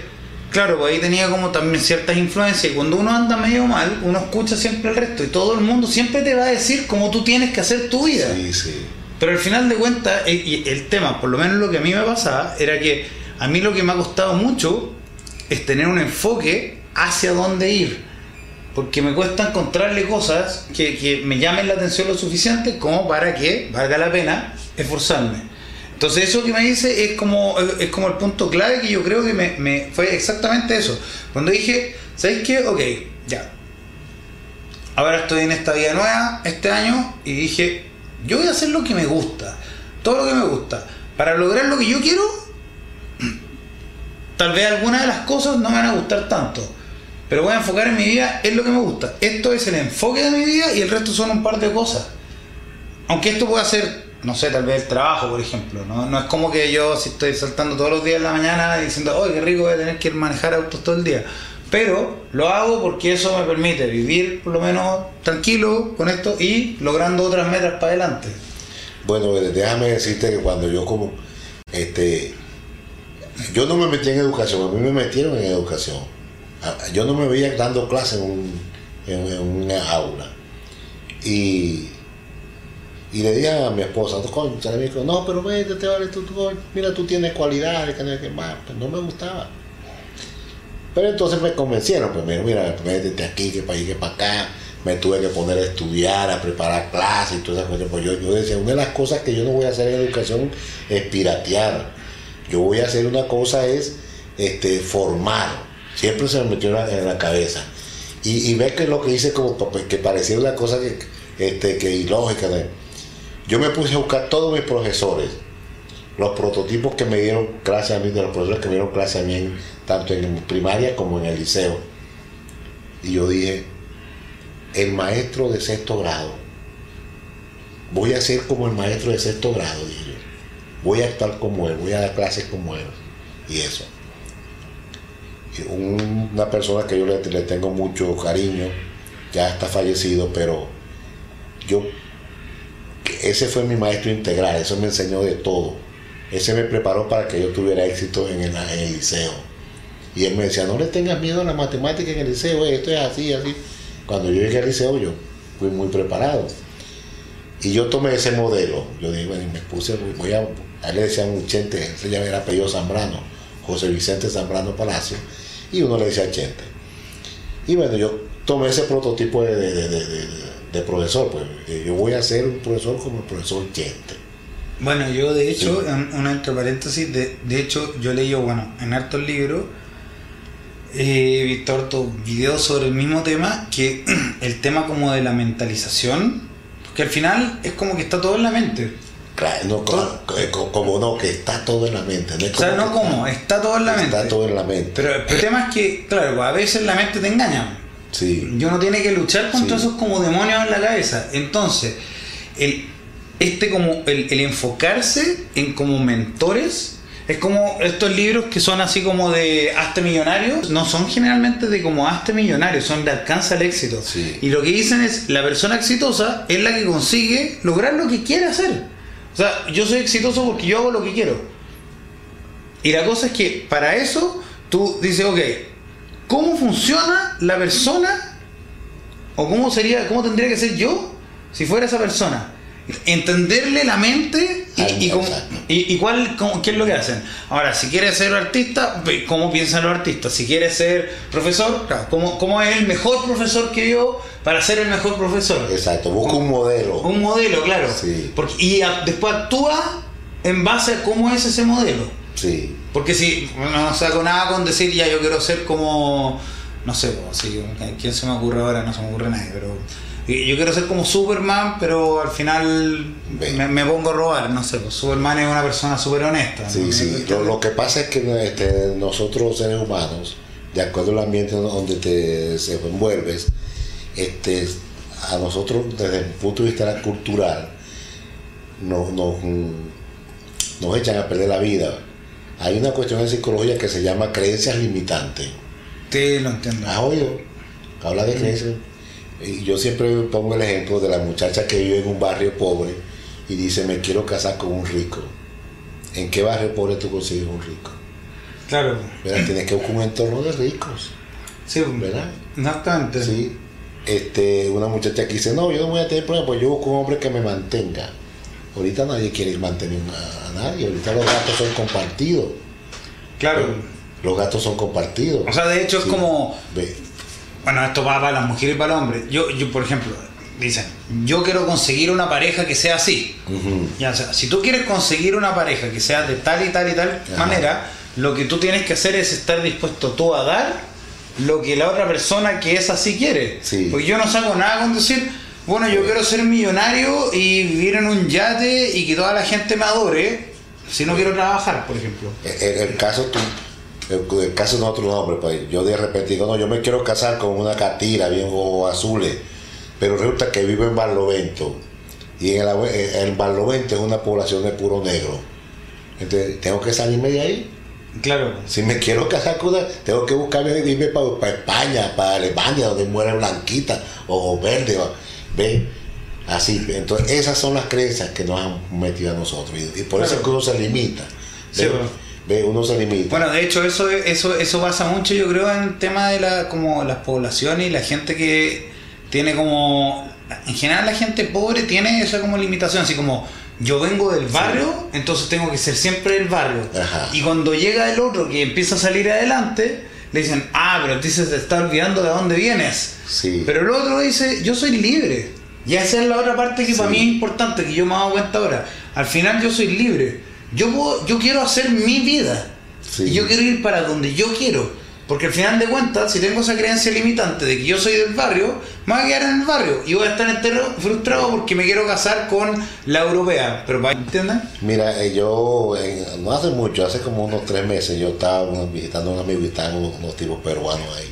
claro, pues ahí tenía como también ciertas influencias y cuando uno anda medio mal, uno escucha siempre el resto y todo el mundo siempre te va a decir cómo tú tienes que hacer tu vida. Sí, sí. Pero al final de cuentas, eh, y el tema, por lo menos lo que a mí me pasaba, era que a mí lo que me ha costado mucho es tener un enfoque hacia dónde ir. Porque me cuesta encontrarle cosas que, me llamen la atención lo suficiente como para que valga la pena esforzarme. Entonces eso que me dice es como, es como el punto clave que yo creo que me, me- fue exactamente eso. Cuando dije, ¿sabéis qué? Ok, ya. Ahora estoy en esta vida nueva este año y dije, yo voy a hacer lo que me gusta, todo lo que me gusta. Para lograr lo que yo quiero, tal vez algunas de las cosas no me van a gustar tanto, pero voy a enfocar en mi vida en lo que me gusta. Esto es el enfoque de mi vida y el resto son un par de cosas. Aunque esto pueda ser, no sé, tal vez el trabajo, por ejemplo. No, no es como que yo si estoy saltando todos los días en la mañana diciendo, oh, qué rico voy a tener que manejar autos todo el día. Pero lo hago porque eso me permite vivir por lo menos tranquilo con esto y logrando otras metas para adelante. Bueno, déjame decirte que cuando yo como, este, yo no me metí en educación, a mí me metieron en educación. A- Yo no me veía dando clases en, un, en, en una aula. Y, y le dije a mi esposa, no, pero vete, te vale, tú, tú, mira, tú tienes cualidades, que no, más, pues no me gustaba. Pero entonces me convencieron, pues mira, mira, métete aquí, que para allí, que para acá. Me tuve que poner a estudiar, a preparar clases y todas esas cosas. Pues yo, yo decía, una de las cosas que yo no voy a hacer en educación es piratear. Yo voy a hacer una cosa es este, formar. Siempre se me metió en la, cabeza. Y, y ver que lo que hice como pues, que parecía una cosa que, este, que ilógica. Yo me puse a buscar todos mis profesores, los prototipos que me dieron clase a mí, de los profesores que me dieron clase a mí, tanto en primaria como en el liceo. Y yo dije, el maestro de sexto grado, voy a ser como el maestro de sexto grado, dije yo. Voy a actuar como él, voy a dar clases como él. Y eso. Una persona que yo le, tengo mucho cariño, ya está fallecido, pero yo, ese fue mi maestro integral, eso me enseñó de todo. Ese me preparó para que yo tuviera éxito en el, liceo. Y él me decía, no le tengas miedo a la matemática en el liceo, eh, esto es así, así. Cuando yo llegué al liceo, yo fui muy preparado. Y yo tomé ese modelo. Yo dije, bueno, y me puse, voy a, a él le decían un chente, se llama era apellido Zambrano, José Vicente Zambrano Palacio, y uno le decía chente. Y bueno, yo tomé ese prototipo de, de- de- profesor, pues eh, yo voy a ser un profesor como el profesor chente. Bueno, yo de hecho, Sí. un, un entre paréntesis, de, de hecho yo leí, bueno, en hartos libros, eh, he visto hartos videos sobre el mismo tema, que el tema como de la mentalización, que al final es como que está todo en la mente. Claro, no, co- eh, co- como no, que está todo en la mente. No es O sea, no como, está todo en la mente. Está todo en la mente. Pero el tema es que, claro, a veces la mente te engaña. Sí. Y uno tiene que luchar contra Sí. esos como demonios en la cabeza. Entonces, el, este como el, el enfocarse en como mentores es como estos libros que son así como de hazte millonario, no son generalmente de como hazte millonario, son de alcanza el éxito. Sí. Y lo que dicen es la persona exitosa es la que consigue lograr lo que quiere hacer. O sea, yo soy exitoso porque yo hago lo que quiero. Y la cosa es que para eso tú dices, ok, ¿cómo funciona la persona? ¿O cómo sería, cómo tendría que ser yo si fuera esa persona? Entenderle la mente y, y cómo- y- y cuál, cómo- qué es lo que hacen. Ahora, si quieres ser artista, cómo piensan los artistas. Si quieres ser profesor, ¿cómo, cómo es el mejor profesor que yo para ser el mejor profesor? Exacto, busca un modelo. Un modelo, claro. Sí. Porque, y a- después actúa en base a cómo es ese modelo. Sí. Porque si no saco nada con decir ya yo quiero ser como, no sé, si, ¿quién se me ocurre ahora? No se me ocurre nadie, pero yo quiero ser como Superman, pero al final me, me pongo a robar, no sé, pues Superman es una persona súper honesta. Sí, ¿no? sí. Lo, lo que pasa es que este, nosotros seres humanos, de acuerdo al ambiente donde te desenvuelves, este, a nosotros desde el punto de vista cultural nos, nos, mm, nos echan a perder la vida. Hay una cuestión en psicología que se llama creencias limitantes. Sí, lo entiendo. ¿Has oído? Habla de creencias. Y yo siempre pongo el ejemplo de la muchacha que vive en un barrio pobre y dice, me quiero casar con un rico. ¿En qué barrio pobre tú consigues un rico? Claro. ¿Verdad? Tienes que buscar un entorno de ricos, Sí, ¿verdad? exactamente. Sí. Este, una muchacha que dice, no, yo no voy a tener problema, pues yo busco un hombre que me mantenga. Ahorita nadie quiere mantener a, a nadie, ahorita los gastos son compartidos. Claro. Los gastos son compartidos. O sea, de hecho Sí. es como, Ve, bueno, esto va para las mujeres y para los hombres. Yo, yo, por ejemplo, dicen, yo quiero conseguir una pareja que sea así. ujú, Ya, o sea, si tú quieres conseguir una pareja que sea de tal y tal y tal Ajá. manera, lo que tú tienes que hacer es estar dispuesto tú a dar lo que la otra persona que es así quiere. Sí. Porque yo no saco nada con decir, bueno, yo quiero ser millonario y vivir en un yate y que toda la gente me adore, si no quiero trabajar, por ejemplo. El, el caso tú, el, el caso de nosotros hombres, pues yo de repente digo, no, yo me quiero casar con una catira, bien ojos azules, pero resulta que vivo en Barlovento y en el, en Barlovento es una población de puro negro. Entonces tengo que salirme de ahí. Claro. Si me quiero casar con una, tengo que buscarme irme para, España, para Alemania, donde muere blanquita, ojos verdes, o- ve, así. Entonces esas son las creencias que nos han metido a nosotros y, y por eso es que uno se limita. Sí, bueno. Ve, uno se limita. Bueno, de hecho eso eso eso pasa mucho yo creo en el tema de la como las poblaciones y la gente que tiene como en general la gente pobre tiene esa como limitación, así como yo vengo del barrio, entonces tengo que ser siempre del barrio. Ajá. Y cuando llega el otro que empieza a salir adelante, le dicen, ah, pero dices te está olvidando de dónde vienes. Sí. Pero el otro dice, yo soy libre. Y esa es la otra parte que Sí. para mí es importante, que yo me he dado cuenta ahora. Al final yo soy libre. Yo, puedo- yo quiero hacer mi vida. Sí. Y yo quiero ir para donde yo quiero. Porque al final de cuentas, si tengo esa creencia limitante de que yo soy del barrio, me voy a quedar en el barrio. Y voy a estar entero frustrado porque me quiero casar con la europea. Pero para ¿entienden? Mira, eh, yo en- no hace mucho, hace como unos tres meses, yo estaba visitando a un amigo y estaban unos, unos tipos peruanos ahí,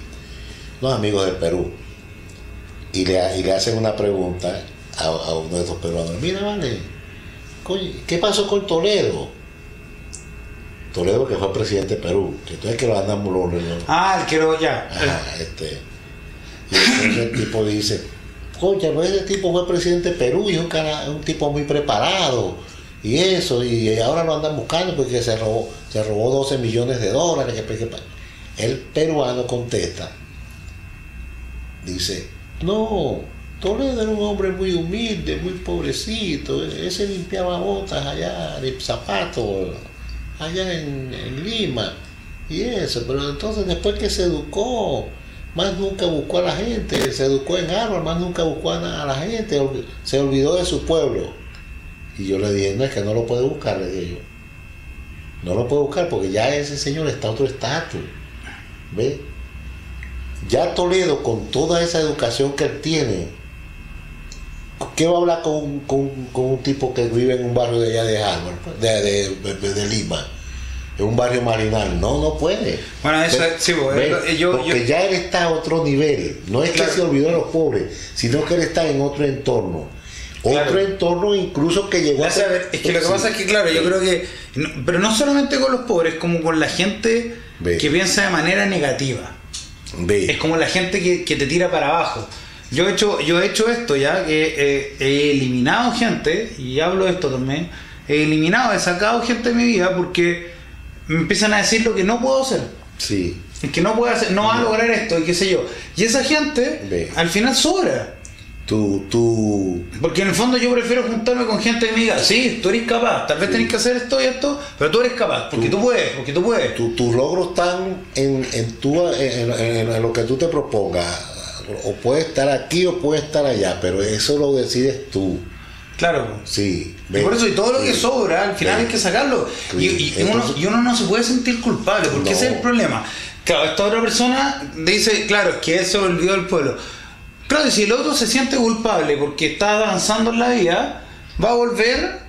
unos amigos del Perú, y le, y le hacen una pregunta a, a uno de estos peruanos. Mira, vale, ¿qué pasó con Toledo? Toledo que fue presidente de Perú, que entonces que lo andan lo- lo- Ah, el quiero ya. Ajá, este. Y entonces el tipo dice, coño, pues ese tipo fue presidente de Perú y es un, cara- un tipo muy preparado. Y eso, y ahora lo andan buscando porque se robó, se robó 12 millones de dólares. El peruano contesta, dice, no, Toledo era un hombre muy humilde, muy pobrecito, ese limpiaba botas allá, de zapatos, allá en, Lima, y eso, pero entonces después que se educó, más nunca buscó a la gente, se educó en Harvard, más nunca buscó a, la gente, se olvidó de su pueblo. Y yo le dije, no, es que no lo puede buscar, le dije yo. No lo puede buscar porque ya ese señor está otro estatus. ¿Ve? Ya Toledo, con toda esa educación que él tiene, ¿qué va a hablar con, con- con un tipo que vive en un barrio de allá de Harvard, pues, de, de- de- de Lima? En un barrio marinal. No, no puede. Bueno, eso Ve- es- sí, ve, yo- yo- porque yo- ya él está a otro nivel. No es Claro. que se olvidó de los pobres, sino que él está en otro entorno. Otro Claro. entorno incluso que llegó Ya sabes, es que lo que Sí. pasa es que, claro, yo creo que. no- pero no solamente con los pobres, como con la gente Ve. que piensa de manera negativa. Ve. Es como la gente que, que te tira para abajo. Yo he hecho, yo he hecho esto ya, que eh, he eliminado gente, y hablo de esto también, he eliminado, he sacado gente de mi vida porque me empiezan a decir lo que no puedo hacer. Sí. Es que no puede hacer, no va a lograr esto, y qué sé yo. Y esa gente, Ve. al final sobra. Tú, tú, Porque en el fondo yo prefiero juntarme con gente que me diga, sí, tú eres capaz, tal vez tenés que hacer esto y esto, pero tú eres capaz, porque tú, puedes, porque tú puedes. tu- tus logros están en, en, tu- en- en- en lo que tú te propongas. O puede estar aquí o puede estar allá, pero eso lo decides tú. Claro. Sí. Y por eso, y todo lo que sobra, al final hay que sacarlo. Y, uno, y uno no se puede sentir culpable, porque No. ese es el problema. Claro, esta otra persona dice, claro, es que él se olvidó del pueblo. Claro, y si el otro se siente culpable porque está avanzando en la vida, va a volver,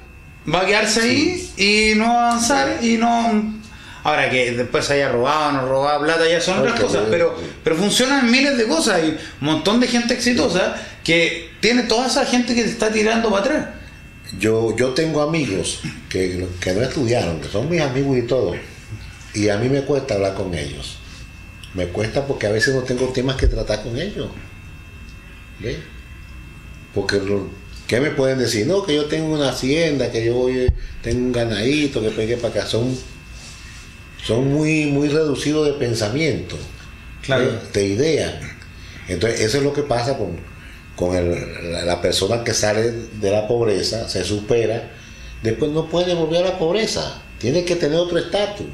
va a quedarse ahí y no va a avanzar y no... Ahora que después haya robado no robado plata, ya son otras cosas, pero, pero funcionan miles de cosas. Hay un montón de gente exitosa que tiene toda esa gente que te está tirando para atrás. Yo, yo tengo amigos que, que no estudiaron, que son mis amigos y todo. Y a mí me cuesta hablar con ellos. Me cuesta porque a veces no tengo temas que tratar con ellos. ¿Ve? Porque, lo- ¿qué me pueden decir? No, que yo tengo una hacienda, que yo tengo un ganadito, que pegue para acá. Son, son muy, muy reducidos de pensamiento, Claro. ¿ve? de idea. Entonces, eso es lo que pasa con, con el- la, la persona que sale de la pobreza, se supera, después no puede volver a la pobreza. Tiene que tener otro estatus.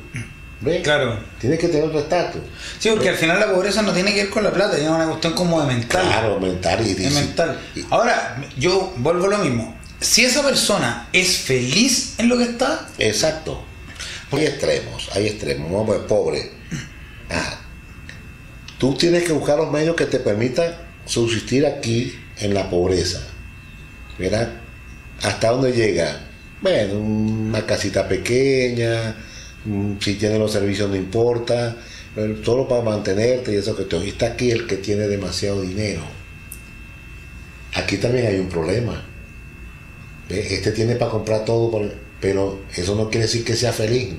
¿ve? Claro. Tiene que tener otro estatus. Sí, porque al final la pobreza no tiene que ver con la plata, es una cuestión como de mental. Claro, mental y dice- mental. Ahora, yo vuelvo a lo mismo. Si esa persona es feliz en lo que está, Exacto. Hay extremos, hay extremos. No, pues pobre. Ah. Tú tienes que buscar los medios que te permitan subsistir aquí en la pobreza. ¿Verdad? ¿Hasta dónde llega? Bueno, una casita pequeña, mm, si tiene los servicios no importa, solo para mantenerte y eso que te está aquí el que tiene demasiado dinero. Aquí también hay un problema. Este tiene para comprar todo, por- pero eso no quiere decir que sea feliz.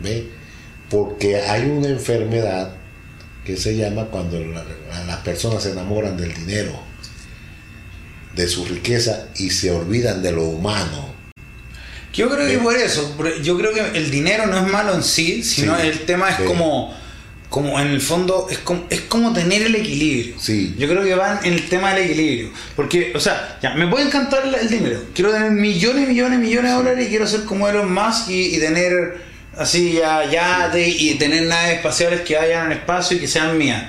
¿Ve? Porque hay una enfermedad que se llama cuando la- la- las personas se enamoran del dinero, de su riqueza y se olvidan de lo humano. Yo creo que ¿Ve? por eso, yo creo que el dinero no es malo en sí, sino Sí, el tema es como, como en el fondo, es como, es como tener el equilibrio. Sí. Yo creo que van en el tema del equilibrio. Porque, o sea, ya, me puede encantar el- dinero. Quiero tener millones, millones, millones de dólares y quiero ser como Elon Musk y, y tener así ya yate y tener naves espaciales que vayan al espacio y que sean mías.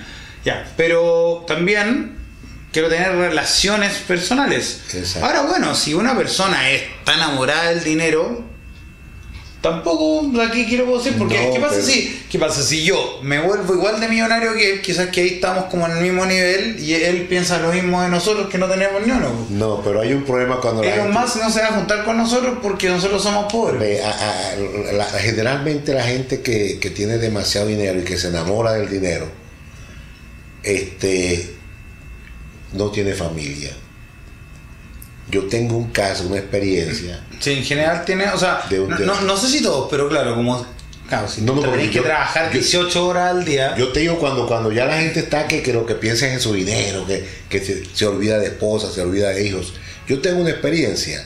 Ya, pero también quiero tener relaciones personales. Exacto. Ahora, bueno, si una persona es tan enamorada del dinero, tampoco aquí quiero decir, porque No, ¿qué pasa pero- si qué pasa si yo me vuelvo igual de millonario que él? Quizás que ahí estamos como en el mismo nivel y él piensa lo mismo de nosotros que no tenemos ni uno. No, pero hay un problema cuando la Elon gente- Musk no se va a juntar con nosotros porque nosotros somos pobres. Ve, a- a- la- generalmente la gente que, que tiene demasiado dinero y que se enamora del dinero, este, no tiene familia. Yo tengo un caso, una experiencia. Sí, en general tiene, o sea, De un- no, de- no, no sé si todos, pero claro, como claro, si No, no, tenés que trabajar yo- 18 horas al día. Yo te digo cuando, cuando ya la gente está que, que lo que piensa es en su dinero, que, que se, se olvida de esposa, se olvida de hijos. Yo tengo una experiencia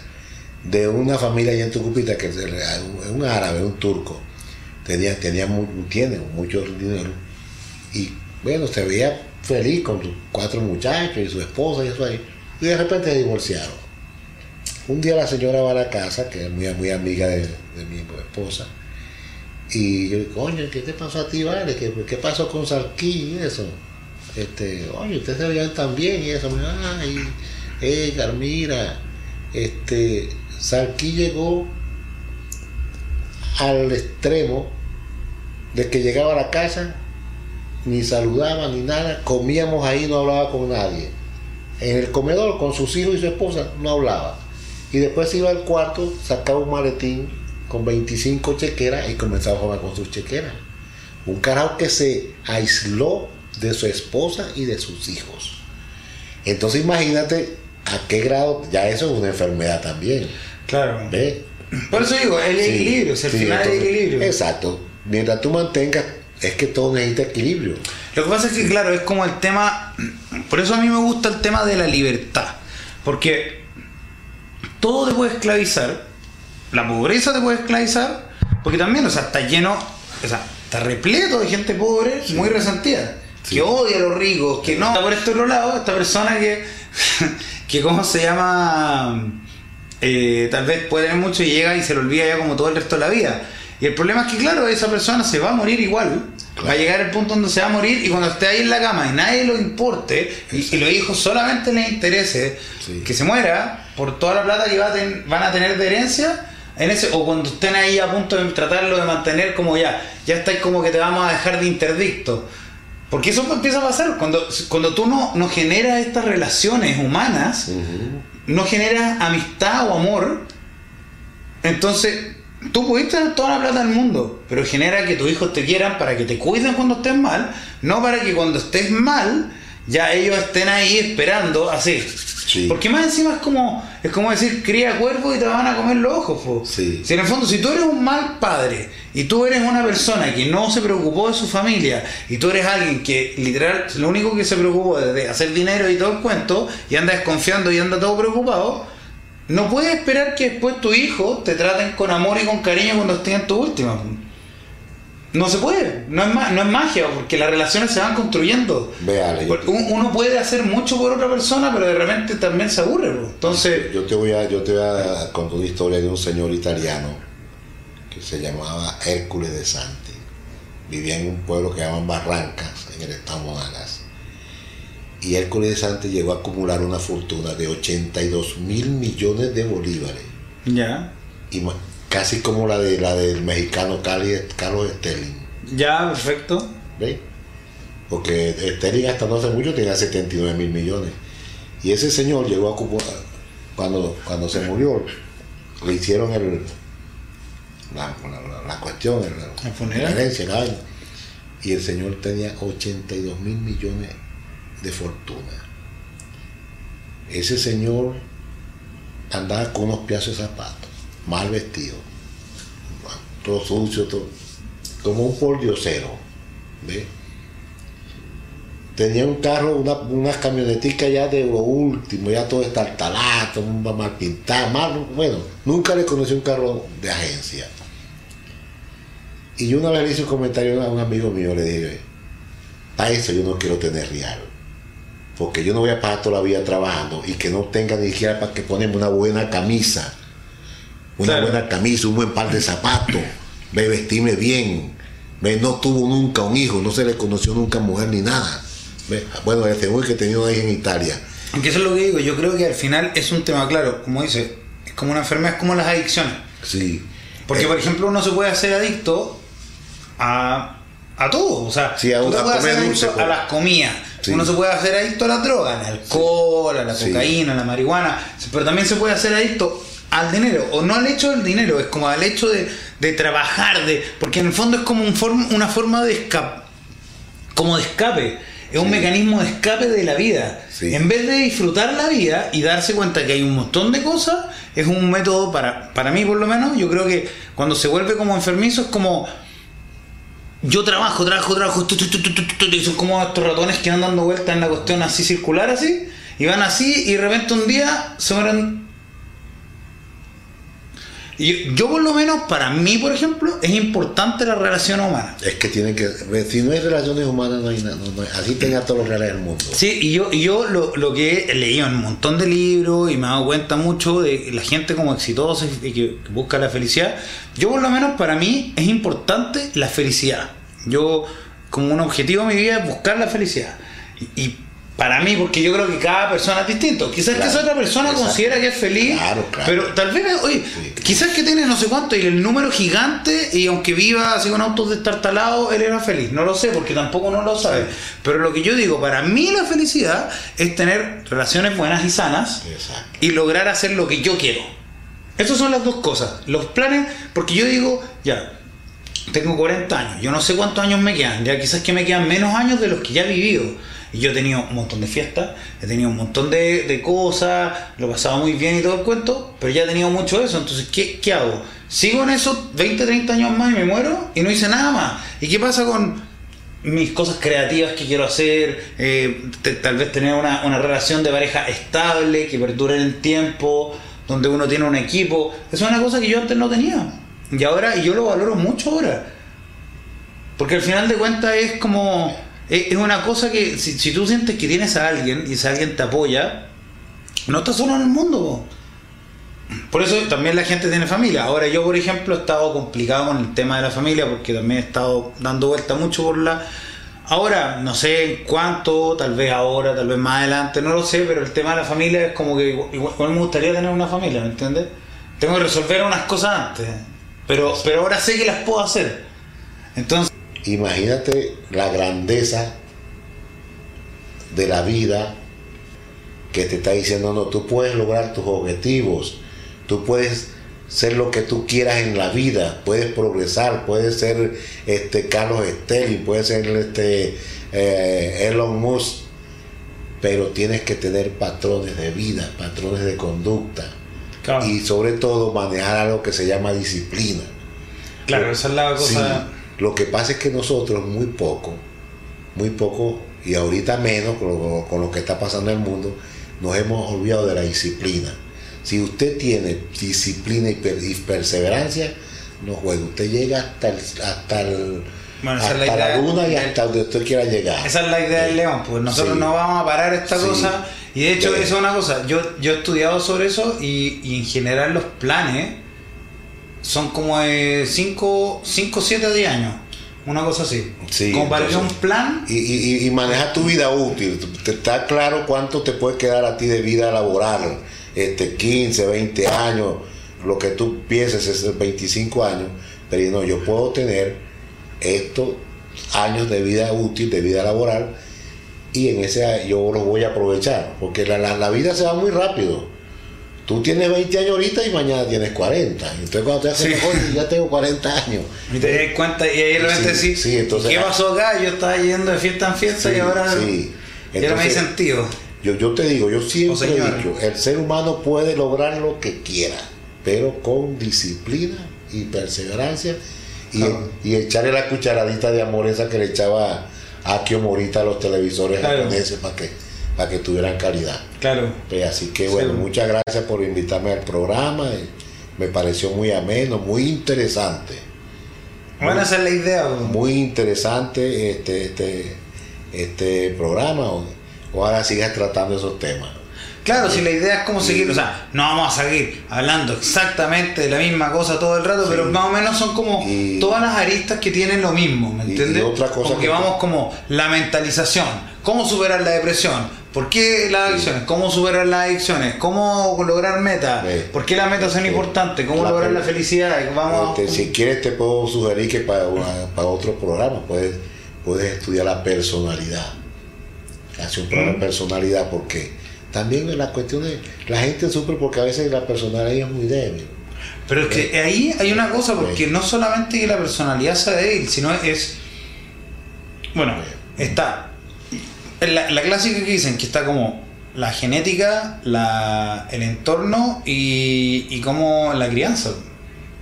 de una familia allá en Tucupita, que es un, un árabe, un turco, tenía, tenía mu- tiene mucho dinero y bueno, se veía feliz con sus cuatro muchachos y su esposa y eso ahí. Y de repente se divorciaron. Un día la señora va a la casa, que es muy, muy amiga de, mi esposa, y yo digo, coño, ¿qué te pasó a ti, vale? ¿Qué, pasó con Sarquí y eso? Este, oye, ustedes se veían tan bien y eso. Ay, Edgar, mira, este, Sarquí llegó al extremo de que llegaba a la casa, ni saludaba ni nada, comíamos ahí, no hablaba con nadie. En el comedor con sus hijos y su esposa no hablaba. Y después iba al cuarto, sacaba un maletín con 25 chequeras y comenzaba a jugar con sus chequeras. Un carajo que se aisló de su esposa y de sus hijos. Entonces imagínate a qué grado, ya eso es una enfermedad también. Claro. ¿Ves? Por eso digo, el Sí, equilibrio, al sí, final el entonces, equilibrio. Exacto. Mientras tú mantengas, es que todo necesita equilibrio. Lo que pasa es que, claro, es como el tema. Por eso a mí me gusta el tema de la libertad. Porque todo te puede esclavizar. La pobreza te puede esclavizar. Porque también, o sea, está lleno. O sea, está repleto de gente pobre, muy resentida. Sí. Que odia a los ricos, que no. Está por este otro lado, esta persona que. que ¿cómo se llama? Eh, tal vez puede tener mucho y llega y se le olvida ya como todo el resto de la vida. Y el problema es que, claro, esa persona se va a morir igual. Va a llegar el punto donde se va a morir y cuando esté ahí en la cama y nadie lo importe y, y los hijos solamente les interese Sí. que se muera por toda la plata que va a ten- van a tener de herencia, en ese, o cuando estén ahí a punto de tratarlo de mantener como ya, ya estáis como que te vamos a dejar de interdicto. Porque eso empieza a pasar cuando, cuando tú no, no generas estas relaciones humanas no generas amistad o amor, entonces tú pudiste tener toda la plata del mundo, pero genera que tus hijos te quieran para que te cuiden cuando estés mal, no para que cuando estés mal ya ellos estén ahí esperando así. Sí. Porque más encima es como es como decir cría cuervos y te van a comer los ojos. po. Sí. Si en el fondo si tú eres un mal padre y tú eres una persona que no se preocupó de su familia y tú eres alguien que literal lo único que se preocupó es de hacer dinero y todo el cuento y anda desconfiando y anda todo preocupado, no puedes esperar que después tu hijo te traten con amor y con cariño cuando estén en tu última. No se puede, no es, ma- no es magia, porque las relaciones se van construyendo. Véale, Uno puede hacer mucho por otra persona, pero de repente también se aburre. Entonces, Yo te voy a, yo te voy a contar una historia de un señor italiano que se llamaba Hércules de Santi. Vivía en un pueblo que llaman Barrancas, en el estado Monagas. Y Hércules de Santi llegó a acumular una fortuna de 82 mil millones de bolívares. ya, Y casi como la de la del mexicano Carlos Sterling. ya, perfecto. ¿Ves? Porque Sterling hasta no hace mucho tenía 79 mil millones. Y ese señor llegó a acumular, cuando, cuando se murió, le hicieron el, la, la- la cuestión, el, ¿El funeral? la herencia, y el señor tenía 82 mil millones de fortuna. Ese señor andaba con unos piazos de zapatos, mal vestido, todo sucio, todo, como un pordiosero. tenía un carro, una, unas camioneticas ya de lo último, ya todo está talato, mal pintado, mal, bueno, nunca le conocí un carro de agencia. Y yo una vez le hice un comentario a un amigo mío, le dije, para eso yo no quiero tener real. Porque yo no voy a pasar toda la vida trabajando y que no tenga ni siquiera para que ponerme una buena camisa. Una Claro. buena camisa, un buen par de zapatos, ve vestirme bien. Ve, no tuvo nunca un hijo, no se le conoció nunca mujer ni nada. Ve, bueno, ese güey que tenía una hija en Italia. Aunque eso es lo que digo, yo creo que al final es un tema claro, como dice, es como una enfermedad, es como las adicciones. Sí. Porque, Eh, por ejemplo, uno se puede hacer adicto a, a todo. O sea, Sí, a- tú te a puedes hacer adicto pues. a las comidas. Sí. Uno se puede hacer adicto a la droga, al alcohol, a la cocaína, a la marihuana. Pero también se puede hacer adicto al dinero. O no al hecho del dinero, es como al hecho de, de trabajar. de Porque en el fondo es como un form- una forma de escape. Como de escape. Es un Sí. mecanismo de escape de la vida. Sí. En vez de disfrutar la vida y darse cuenta que hay un montón de cosas, es un método para, para mí por lo menos, yo creo que cuando se vuelve como enfermizo es como yo trabajo, trabajo, trabajo, tu, tu, tu, tu, tu, tu, y son como estos ratones que van dando vueltas en la cuestión así circular así, y van así y de repente un día se mueren. Y yo por lo menos, para mí por ejemplo, es importante la relación humana. Es que tienen que. Si no hay relaciones humanas, no hay nada. no- así tenga todos los reales del mundo. Sí, y yo, y yo lo, lo que he leído en un montón de libros y me he dado cuenta mucho de la gente como exitosa y que busca la felicidad, yo por lo menos para mí es importante la felicidad. Yo como un objetivo de mi vida es buscar la felicidad. Y, y para mí, porque yo creo que cada persona es distinto. Quizás que esa otra persona exacto. considera que es feliz, Claro, claro. pero tal vez, oye, Sí. quizás que tiene no sé cuánto y el número gigante y aunque viva así con autos destartalados, él era feliz. No lo sé porque tampoco no lo sabe. Pero lo que yo digo, para mí la felicidad es tener relaciones buenas y sanas Exacto. y lograr hacer lo que yo quiero. Esas son las dos cosas. Los planes, porque yo digo, ya, tengo 40 años, yo no sé cuántos años me quedan, ya quizás que me quedan menos años de los que ya he vivido. Y yo he tenido un montón de fiestas, he tenido un montón de, de cosas, lo he pasado muy bien y todo el cuento, pero ya he tenido mucho de eso, entonces, ¿qué, qué hago? ¿Sigo en eso 20, 30 años más y me muero y no hice nada más? ¿Y qué pasa con mis cosas creativas que quiero hacer? Eh, tal vez tener una, una relación de pareja estable, que perdure en el tiempo, donde uno tiene un equipo. Es una cosa que yo antes no tenía. Y ahora, y yo lo valoro mucho ahora. Porque al final de cuentas es como. Es, una cosa que si, si tú sientes que tienes a alguien y ese alguien te apoya, no estás solo en el mundo. po. Por eso también la gente tiene familia. Ahora yo, por ejemplo, he estado complicado con el tema de la familia porque también he estado dando vuelta mucho por la... Ahora, no sé cuánto, tal vez ahora, tal vez más adelante, no lo sé, pero el tema de la familia es como que igual, igual me gustaría tener una familia, ¿me entiendes? Tengo que resolver unas cosas antes, pero, pero ahora sé que las puedo hacer. Entonces, Imagínate la grandeza de la vida que te está diciendo, no, tú puedes lograr tus objetivos, tú puedes ser lo que tú quieras en la vida, puedes progresar, puedes ser este Carlos Stelling, puedes ser este eh, Elon Musk, pero tienes que tener patrones de vida, patrones de conducta claro, y sobre todo manejar algo que se llama disciplina. claro, esa es la Sí, cosa... lo que pasa es que nosotros muy poco, muy poco, y ahorita menos con lo, con lo que está pasando en el mundo, nos hemos olvidado de la disciplina. Si usted tiene disciplina y, per- y perseverancia, no juega. Usted llega hasta el, hasta el- Bueno, la hasta la luna y hasta donde usted quiera llegar. Esa es la idea del león, pues nosotros Sí. no vamos a parar esta Sí. cosa. Y de hecho, eso es una cosa. Yo, yo he estudiado sobre eso y, y en general los planes son como de 5, 7 o 10 años. Una cosa así. Sí, que un plan. Y, y, y manejar tu vida útil. Te está claro cuánto te puede quedar a ti de vida laboral. Este, 15, 20 años, lo que tú pienses es 25 años. Pero no, yo puedo tener estos años de vida útil, de vida laboral, y en ese yo los voy a aprovechar. Porque la, la, la vida se va muy rápido. Tú tienes 20 años ahorita y mañana tienes 40. Entonces cuando te haces Sí. mejor, ya tengo 40 años. Y te das cuenta y ahí de repente Sí, sí, sí, entonces- ¿Qué pasó acá? Yo estaba yendo de fiesta en fiesta y ahora. sí. y ahora me Entonces, sentido. Yo, yo te digo, yo siempre O señora. he dicho, el ser humano puede lograr lo que quiera, pero con disciplina y perseverancia y, Claro. y echarle la cucharadita de amor esa que le echaba Akio Morita los televisores Claro. japoneses para que, para que tuvieran calidad. Claro. Pues así que bueno, Sí. muchas gracias por invitarme al programa. Me pareció muy ameno, muy interesante. Bueno, esa es la idea. Muy interesante este, este, este programa. O- Ojalá sigas tratando esos temas. Claro, si la idea es como seguir, o sea, no vamos a seguir hablando exactamente de la misma cosa todo el rato, Sí. pero más o menos son como Y- todas las aristas que tienen lo mismo, ¿me Y- entiendes? y otra cosa como que que- vamos como la mentalización, cómo superar la depresión, por qué las adicciones, cómo superar las adicciones, cómo lograr metas, Sí. por qué las metas son importantes, cómo lograr la felicidad, vamos Este, si quieres te puedo sugerir que para, una- para otro programa puedes, puedes estudiar la personalidad. Hace un programa de personalidad porque también la cuestión es, la gente sufre porque a veces la personalidad es muy débil. Pero es que ahí hay una cosa, porque no solamente que la personalidad sea débil, sino es. Bueno, está. La, la clásica que dicen que está como la genética, la, el entorno y, y como la crianza.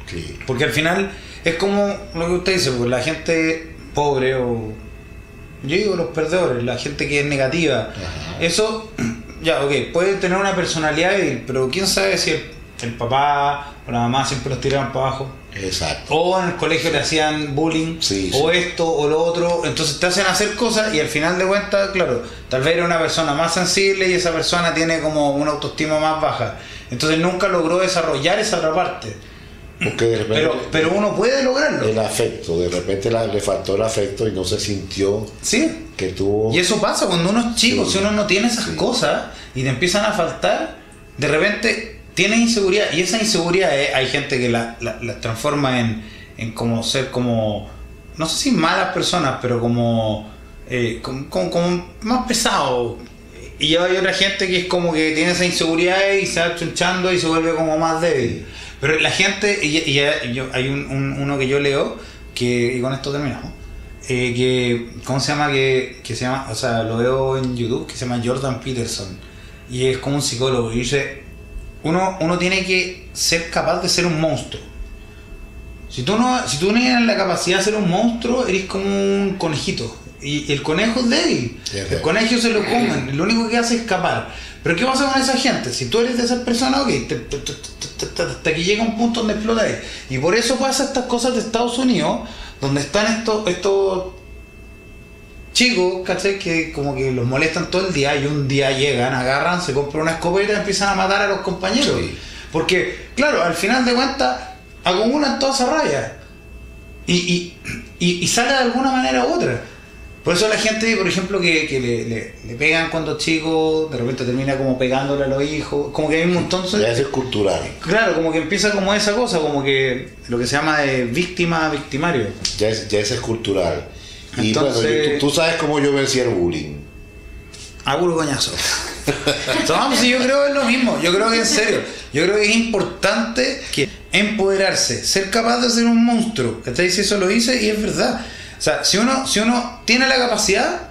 Sí. Porque al final es como lo que usted dice, pues la gente pobre o. Yo digo los perdedores, la gente que es negativa. Ajá. Eso, ya, ok, puede tener una personalidad débil, pero quién sabe si el, el papá o la mamá siempre los tiraban para abajo. Exacto. O en el colegio le hacían bullying, Sí, o sí. esto o lo otro. Entonces te hacen hacer cosas y al final de cuentas, claro, tal vez era una persona más sensible y esa persona tiene como una autoestima más baja. Entonces nunca logró desarrollar esa otra parte. Porque de repente Pero, pero uno puede lograrlo. el afecto, de repente la- le faltó el afecto y no se sintió Sí. que tuvo... Y eso pasa cuando uno es chico, Sí. si uno no tiene esas Sí. cosas y te empiezan a faltar, de repente tienes inseguridad. Y esa inseguridad eh, hay gente que la, transforma en, en como ser como, no sé si malas personas, pero como, eh, como, como- más pesado. Y hay otra gente que es como que tiene esa inseguridad y se va chunchando y se vuelve como más débil. Pero la gente, y, hay un, un- uno que yo leo, que, y con esto terminamos, eh, que, ¿cómo se llama? Que, que se llama, o sea, lo veo en YouTube, que se llama Jordan Peterson. Y es como un psicólogo. Y dice, uno, uno tiene que ser capaz de ser un monstruo. Si tú, no, si tú no tienes la capacidad de ser un monstruo, eres como un conejito. Y el conejo es débil. El conejo se lo comen. Lo único que hace es escapar. Pero ¿qué pasa con esa gente? Si tú eres de esas personas, ok, te- te- te- te- te- hasta que llega un punto donde explota ahí. Y por eso pasa estas cosas de Estados Unidos, donde están estos, estos chicos, ¿cachai? Que como que los molestan todo el día y un día llegan, agarran, se compran una escopeta y empiezan a matar a los compañeros. Sí. Porque, claro, al final de cuentas, acumulan toda esa raya. Y, y, y- y sale de alguna manera u otra. Por eso la gente, por ejemplo, que, que le, le- le pegan cuando chico, de repente termina como pegándole a los hijos, como que hay un montón de... Ya es cultural. Claro, como que empieza como esa cosa, como que lo que se llama de víctima victimario. Ya, es, ya es cultural. Y Entonces- bueno, tú, tú sabes cómo yo vencí el bullying. A puro coñazo. Sí, yo creo que es lo mismo. Yo creo que en serio. Yo creo que es importante que empoderarse, ser capaz de ser un monstruo. Si eso lo hice y es verdad. O sea, si uno, si uno tiene la capacidad,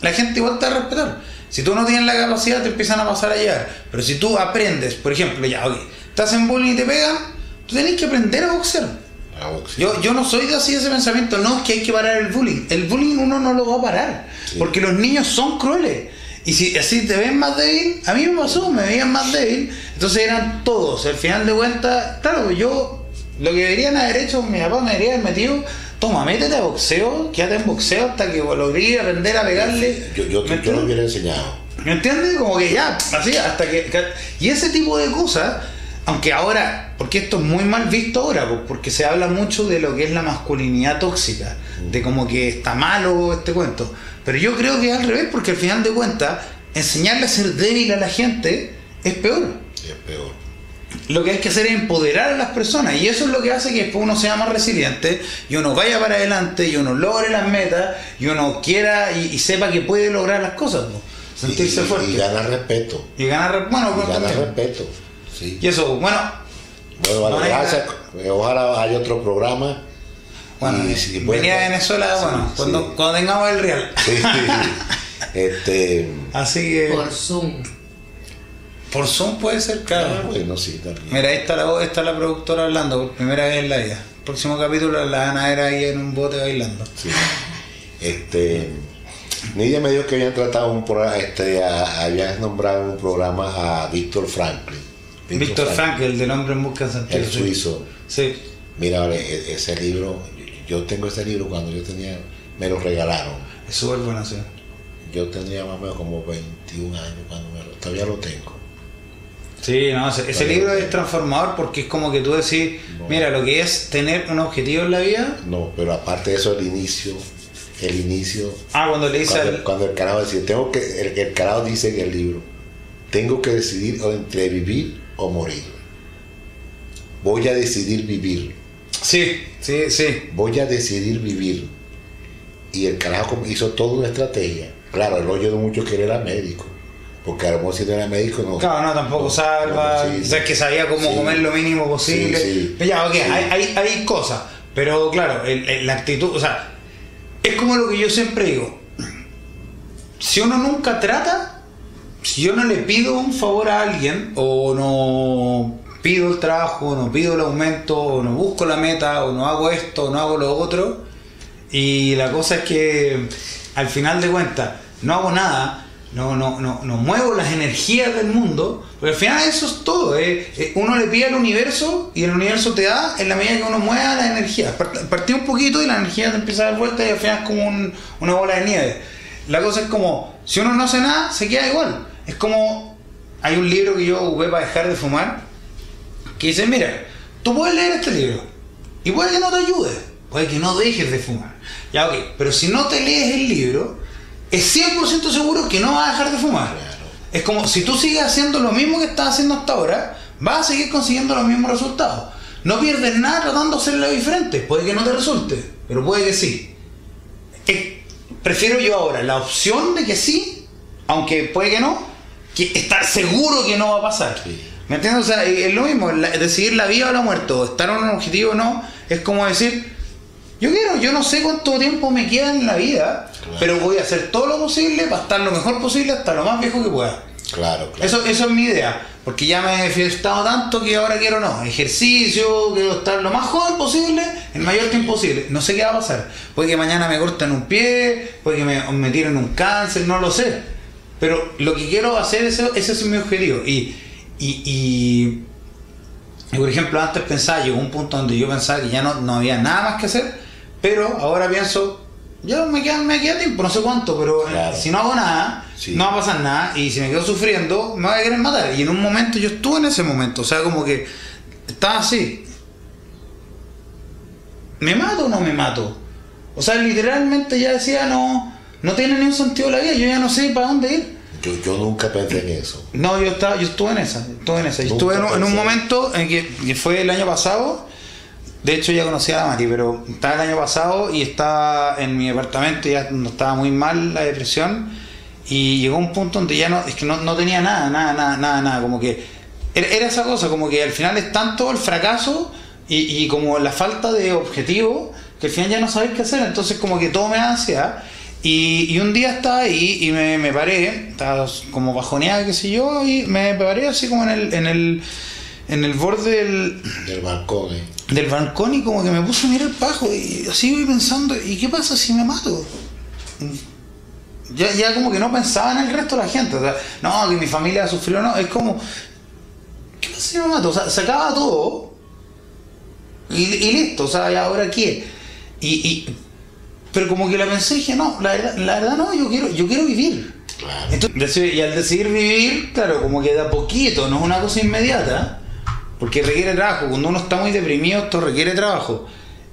la gente igual te va a respetar. Si tú no tienes la capacidad, te empiezan a pasar a llegar. Pero si tú aprendes, por ejemplo, ya, ok, estás en bullying y te pegan, tú tienes que aprender a boxear. Boxeo. Yo, yo no soy de así de ese pensamiento, no es que hay que parar el bullying. El bullying uno no lo va a parar, Sí. porque los niños son crueles. Y si así te ven más débil, a mí me pasó, me veían más débil, entonces eran todos. Al final de cuentas, claro, yo lo que deberían haber hecho, mi papá me debería haber metido, toma, métete a boxeo, quédate en boxeo hasta que logré aprender a pegarle. Yo, yo, ¿Me yo lo hubiera enseñado. ¿Me entiendes? Como que ya, así, hasta que, que- Y ese tipo de cosas, aunque ahora, porque esto es muy mal visto ahora, po, porque se habla mucho de lo que es la masculinidad tóxica, de como que está malo este cuento. Pero yo creo que es al revés, porque al final de cuentas, enseñarle a ser débil a la gente es peor. Es peor. Lo que hay que hacer es empoderar a las personas y eso es lo que hace que después uno sea más resiliente y uno vaya para adelante y uno logre las metas y uno quiera y, y sepa que puede lograr las cosas, po. sentirse y, fuerte Y gana respeto. y ganar bueno Y bueno, gana también. respeto. Sí. y eso bueno Bueno, vale, No gracias. Ojalá haya otro programa. bueno Y si puede- venía de Venezuela Sí, bueno sí. cuando, cuando tengamos el real Sí. este. así que Por Zoom. por Zoom puede ser ah, claro bueno, sí, también. mira ahí está la voz está la productora hablando por primera vez en la vida próximo capítulo la van a ver ahí en un bote bailando Sí. Este. Nidia me dijo que habían tratado un programa, este, a- habían nombrado un programa a Víctor Franklin. Víctor Frank, el del hombre en busca de sentido. el suizo. Sí. Mira, vale, e- ese libro, yo tengo ese libro cuando yo tenía, me lo regalaron. Es súper bueno, sí. Yo tenía más o menos como 21 años cuando me lo, todavía lo tengo. Sí, no, ese, libro es transformador porque es como que tú decís, No. mira, lo que es tener un objetivo en la vida. No, pero aparte de eso, el inicio, el inicio, Ah, cuando le dice cuando, al- cuando el carajo decía, tengo que, el, el carajo dice en el libro, tengo que decidir entre vivir o morir. Voy a decidir vivir. Sí, sí, sí. voy a decidir vivir. Y el carajo hizo toda una estrategia. Claro, el hoyo de muchos que él era médico. Porque a lo mejor si no era médico no. Claro, no, tampoco salva. no, sí, o sea, es que sabía cómo sí. comer lo mínimo posible. Sí. Pero ya, ok, hay, hay, hay cosas. Pero claro, el- el- la actitud, o sea, es como lo que yo siempre digo. Si uno nunca trata, si yo no le pido un favor a alguien, o no pido el trabajo, o no pido el aumento, o no busco la meta, o no hago esto, o no hago lo otro, y la cosa es que al final de cuentas no hago nada, no, no, no, no muevo las energías del mundo, porque al final eso es todo. eh. Eh, Uno le pide al universo y el universo te da en la medida que uno mueva las energías. Part- Partí un poquito y la energía te empieza a dar vuelta y al final es como un- una bola de nieve. La cosa es como, si uno no hace nada, se queda igual. Es como, hay un libro que yo ocupé para dejar de fumar, que dice, mira, tú puedes leer este libro y puede que no te ayude, puede que no dejes de fumar. Ya, ok, pero si no te lees el libro, es 100% seguro que no vas a dejar de fumar. Claro. Es como si tú sigues haciendo lo mismo que estás haciendo hasta ahora, vas a seguir consiguiendo los mismos resultados. No pierdes nada tratando de hacerlo diferente. Puede que no te resulte, pero puede que sí. Prefiero yo ahora la opción de que sí, aunque puede que no, que estar seguro que no va a pasar. Sí. ¿Me entiendes? O sea, es lo mismo, la- decidir la vida o la muerte, o estar en un objetivo o no, es como decir, yo quiero, yo no sé cuánto tiempo me queda en la vida, Claro. pero voy a hacer todo lo posible para estar lo mejor posible hasta lo más viejo que pueda. Claro, claro. Eso, eso es mi idea, porque ya me he fiestado tanto que ahora quiero no, ejercicio, quiero estar lo más joven posible, el mayor tiempo posible. No sé qué va a pasar. Puede que mañana me corten un pie, puede que me, me tiren un cáncer, no lo sé. Pero lo que quiero hacer, ese, ese es mi objetivo. Y, y, y, por ejemplo, antes pensaba, llegó un punto donde yo pensaba que ya no, no había nada más que hacer, pero ahora pienso, ya me queda, me queda tiempo, no sé cuánto, pero Claro. si no hago nada, Sí. no va a pasar nada, y si me quedo sufriendo, me va a querer matar. Y en un momento yo estuve en ese momento, o sea, como que estaba así. ¿Me mato o no me mato? O sea, literalmente ya decía, no, no tiene ni un sentido la vida, yo ya no sé para dónde ir. Yo, yo nunca pensé en eso. No, yo estaba, yo estuve en esa, estuve en esa. Yo estuve en, un- en un pensé. momento en que, que fue el año pasado. De hecho ya conocía a Mati, pero estaba el año pasado y estaba en mi departamento, ya no estaba muy mal la depresión. Y llegó un punto donde ya no, es que no, no tenía nada, nada, nada, nada, nada. Como que era, era esa cosa, como que al final es tanto el fracaso y, y como la falta de objetivo que al final ya no sabes qué hacer. Entonces como que todo me da ansiedad. Y, y un día estaba ahí y me, me paré, estaba como bajoneada, qué sé yo, y me paré así como en el, en el, en el borde del, Del balcón, ¿eh? del balcón y como que me puse a mirar abajo y así voy pensando, ¿y qué pasa si me mato? Ya, ya como que no pensaba en el resto de la gente, o sea, no, que mi familia sufrió, no, es como, ¿qué pasa si me mato? O sea, se acaba todo y, y listo, o sea, ¿y ahora qué? Y, y- pero como que la pensé y dije, no, la verdad, la verdad no, yo quiero, yo quiero vivir. Claro. Entonces, y al decidir vivir, claro, como que de a poquito, no es una cosa inmediata, porque requiere trabajo. Cuando uno está muy deprimido, esto requiere trabajo.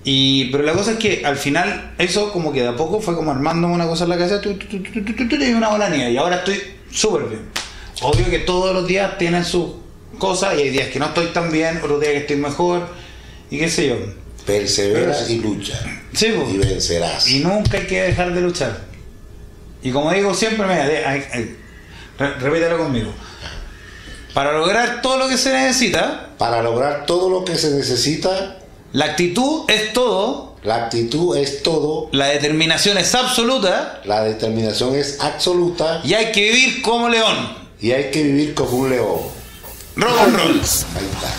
Y, pero la cosa es que al final, eso como que de a poco fue como armándome una cosa en la cabeza, tu, tu, tu, tu, tu, tu, tu, y una bola nieve. Y ahora estoy súper bien. Obvio que todos los días tienen sus cosas, y hay días que no estoy tan bien, otros días que estoy mejor, y qué sé yo. Perseveras y lucha. Sí. Y vencerás. Y nunca hay que dejar de luchar. Y como digo siempre, mira, de- ay, ay, re- repítelo conmigo. Para lograr todo lo que se necesita, Para lograr todo lo que se necesita, la actitud es todo, la actitud es todo, la determinación es absoluta la determinación es absoluta y hay que vivir como león. y hay que vivir como un león. Rock and roll. Ahí está.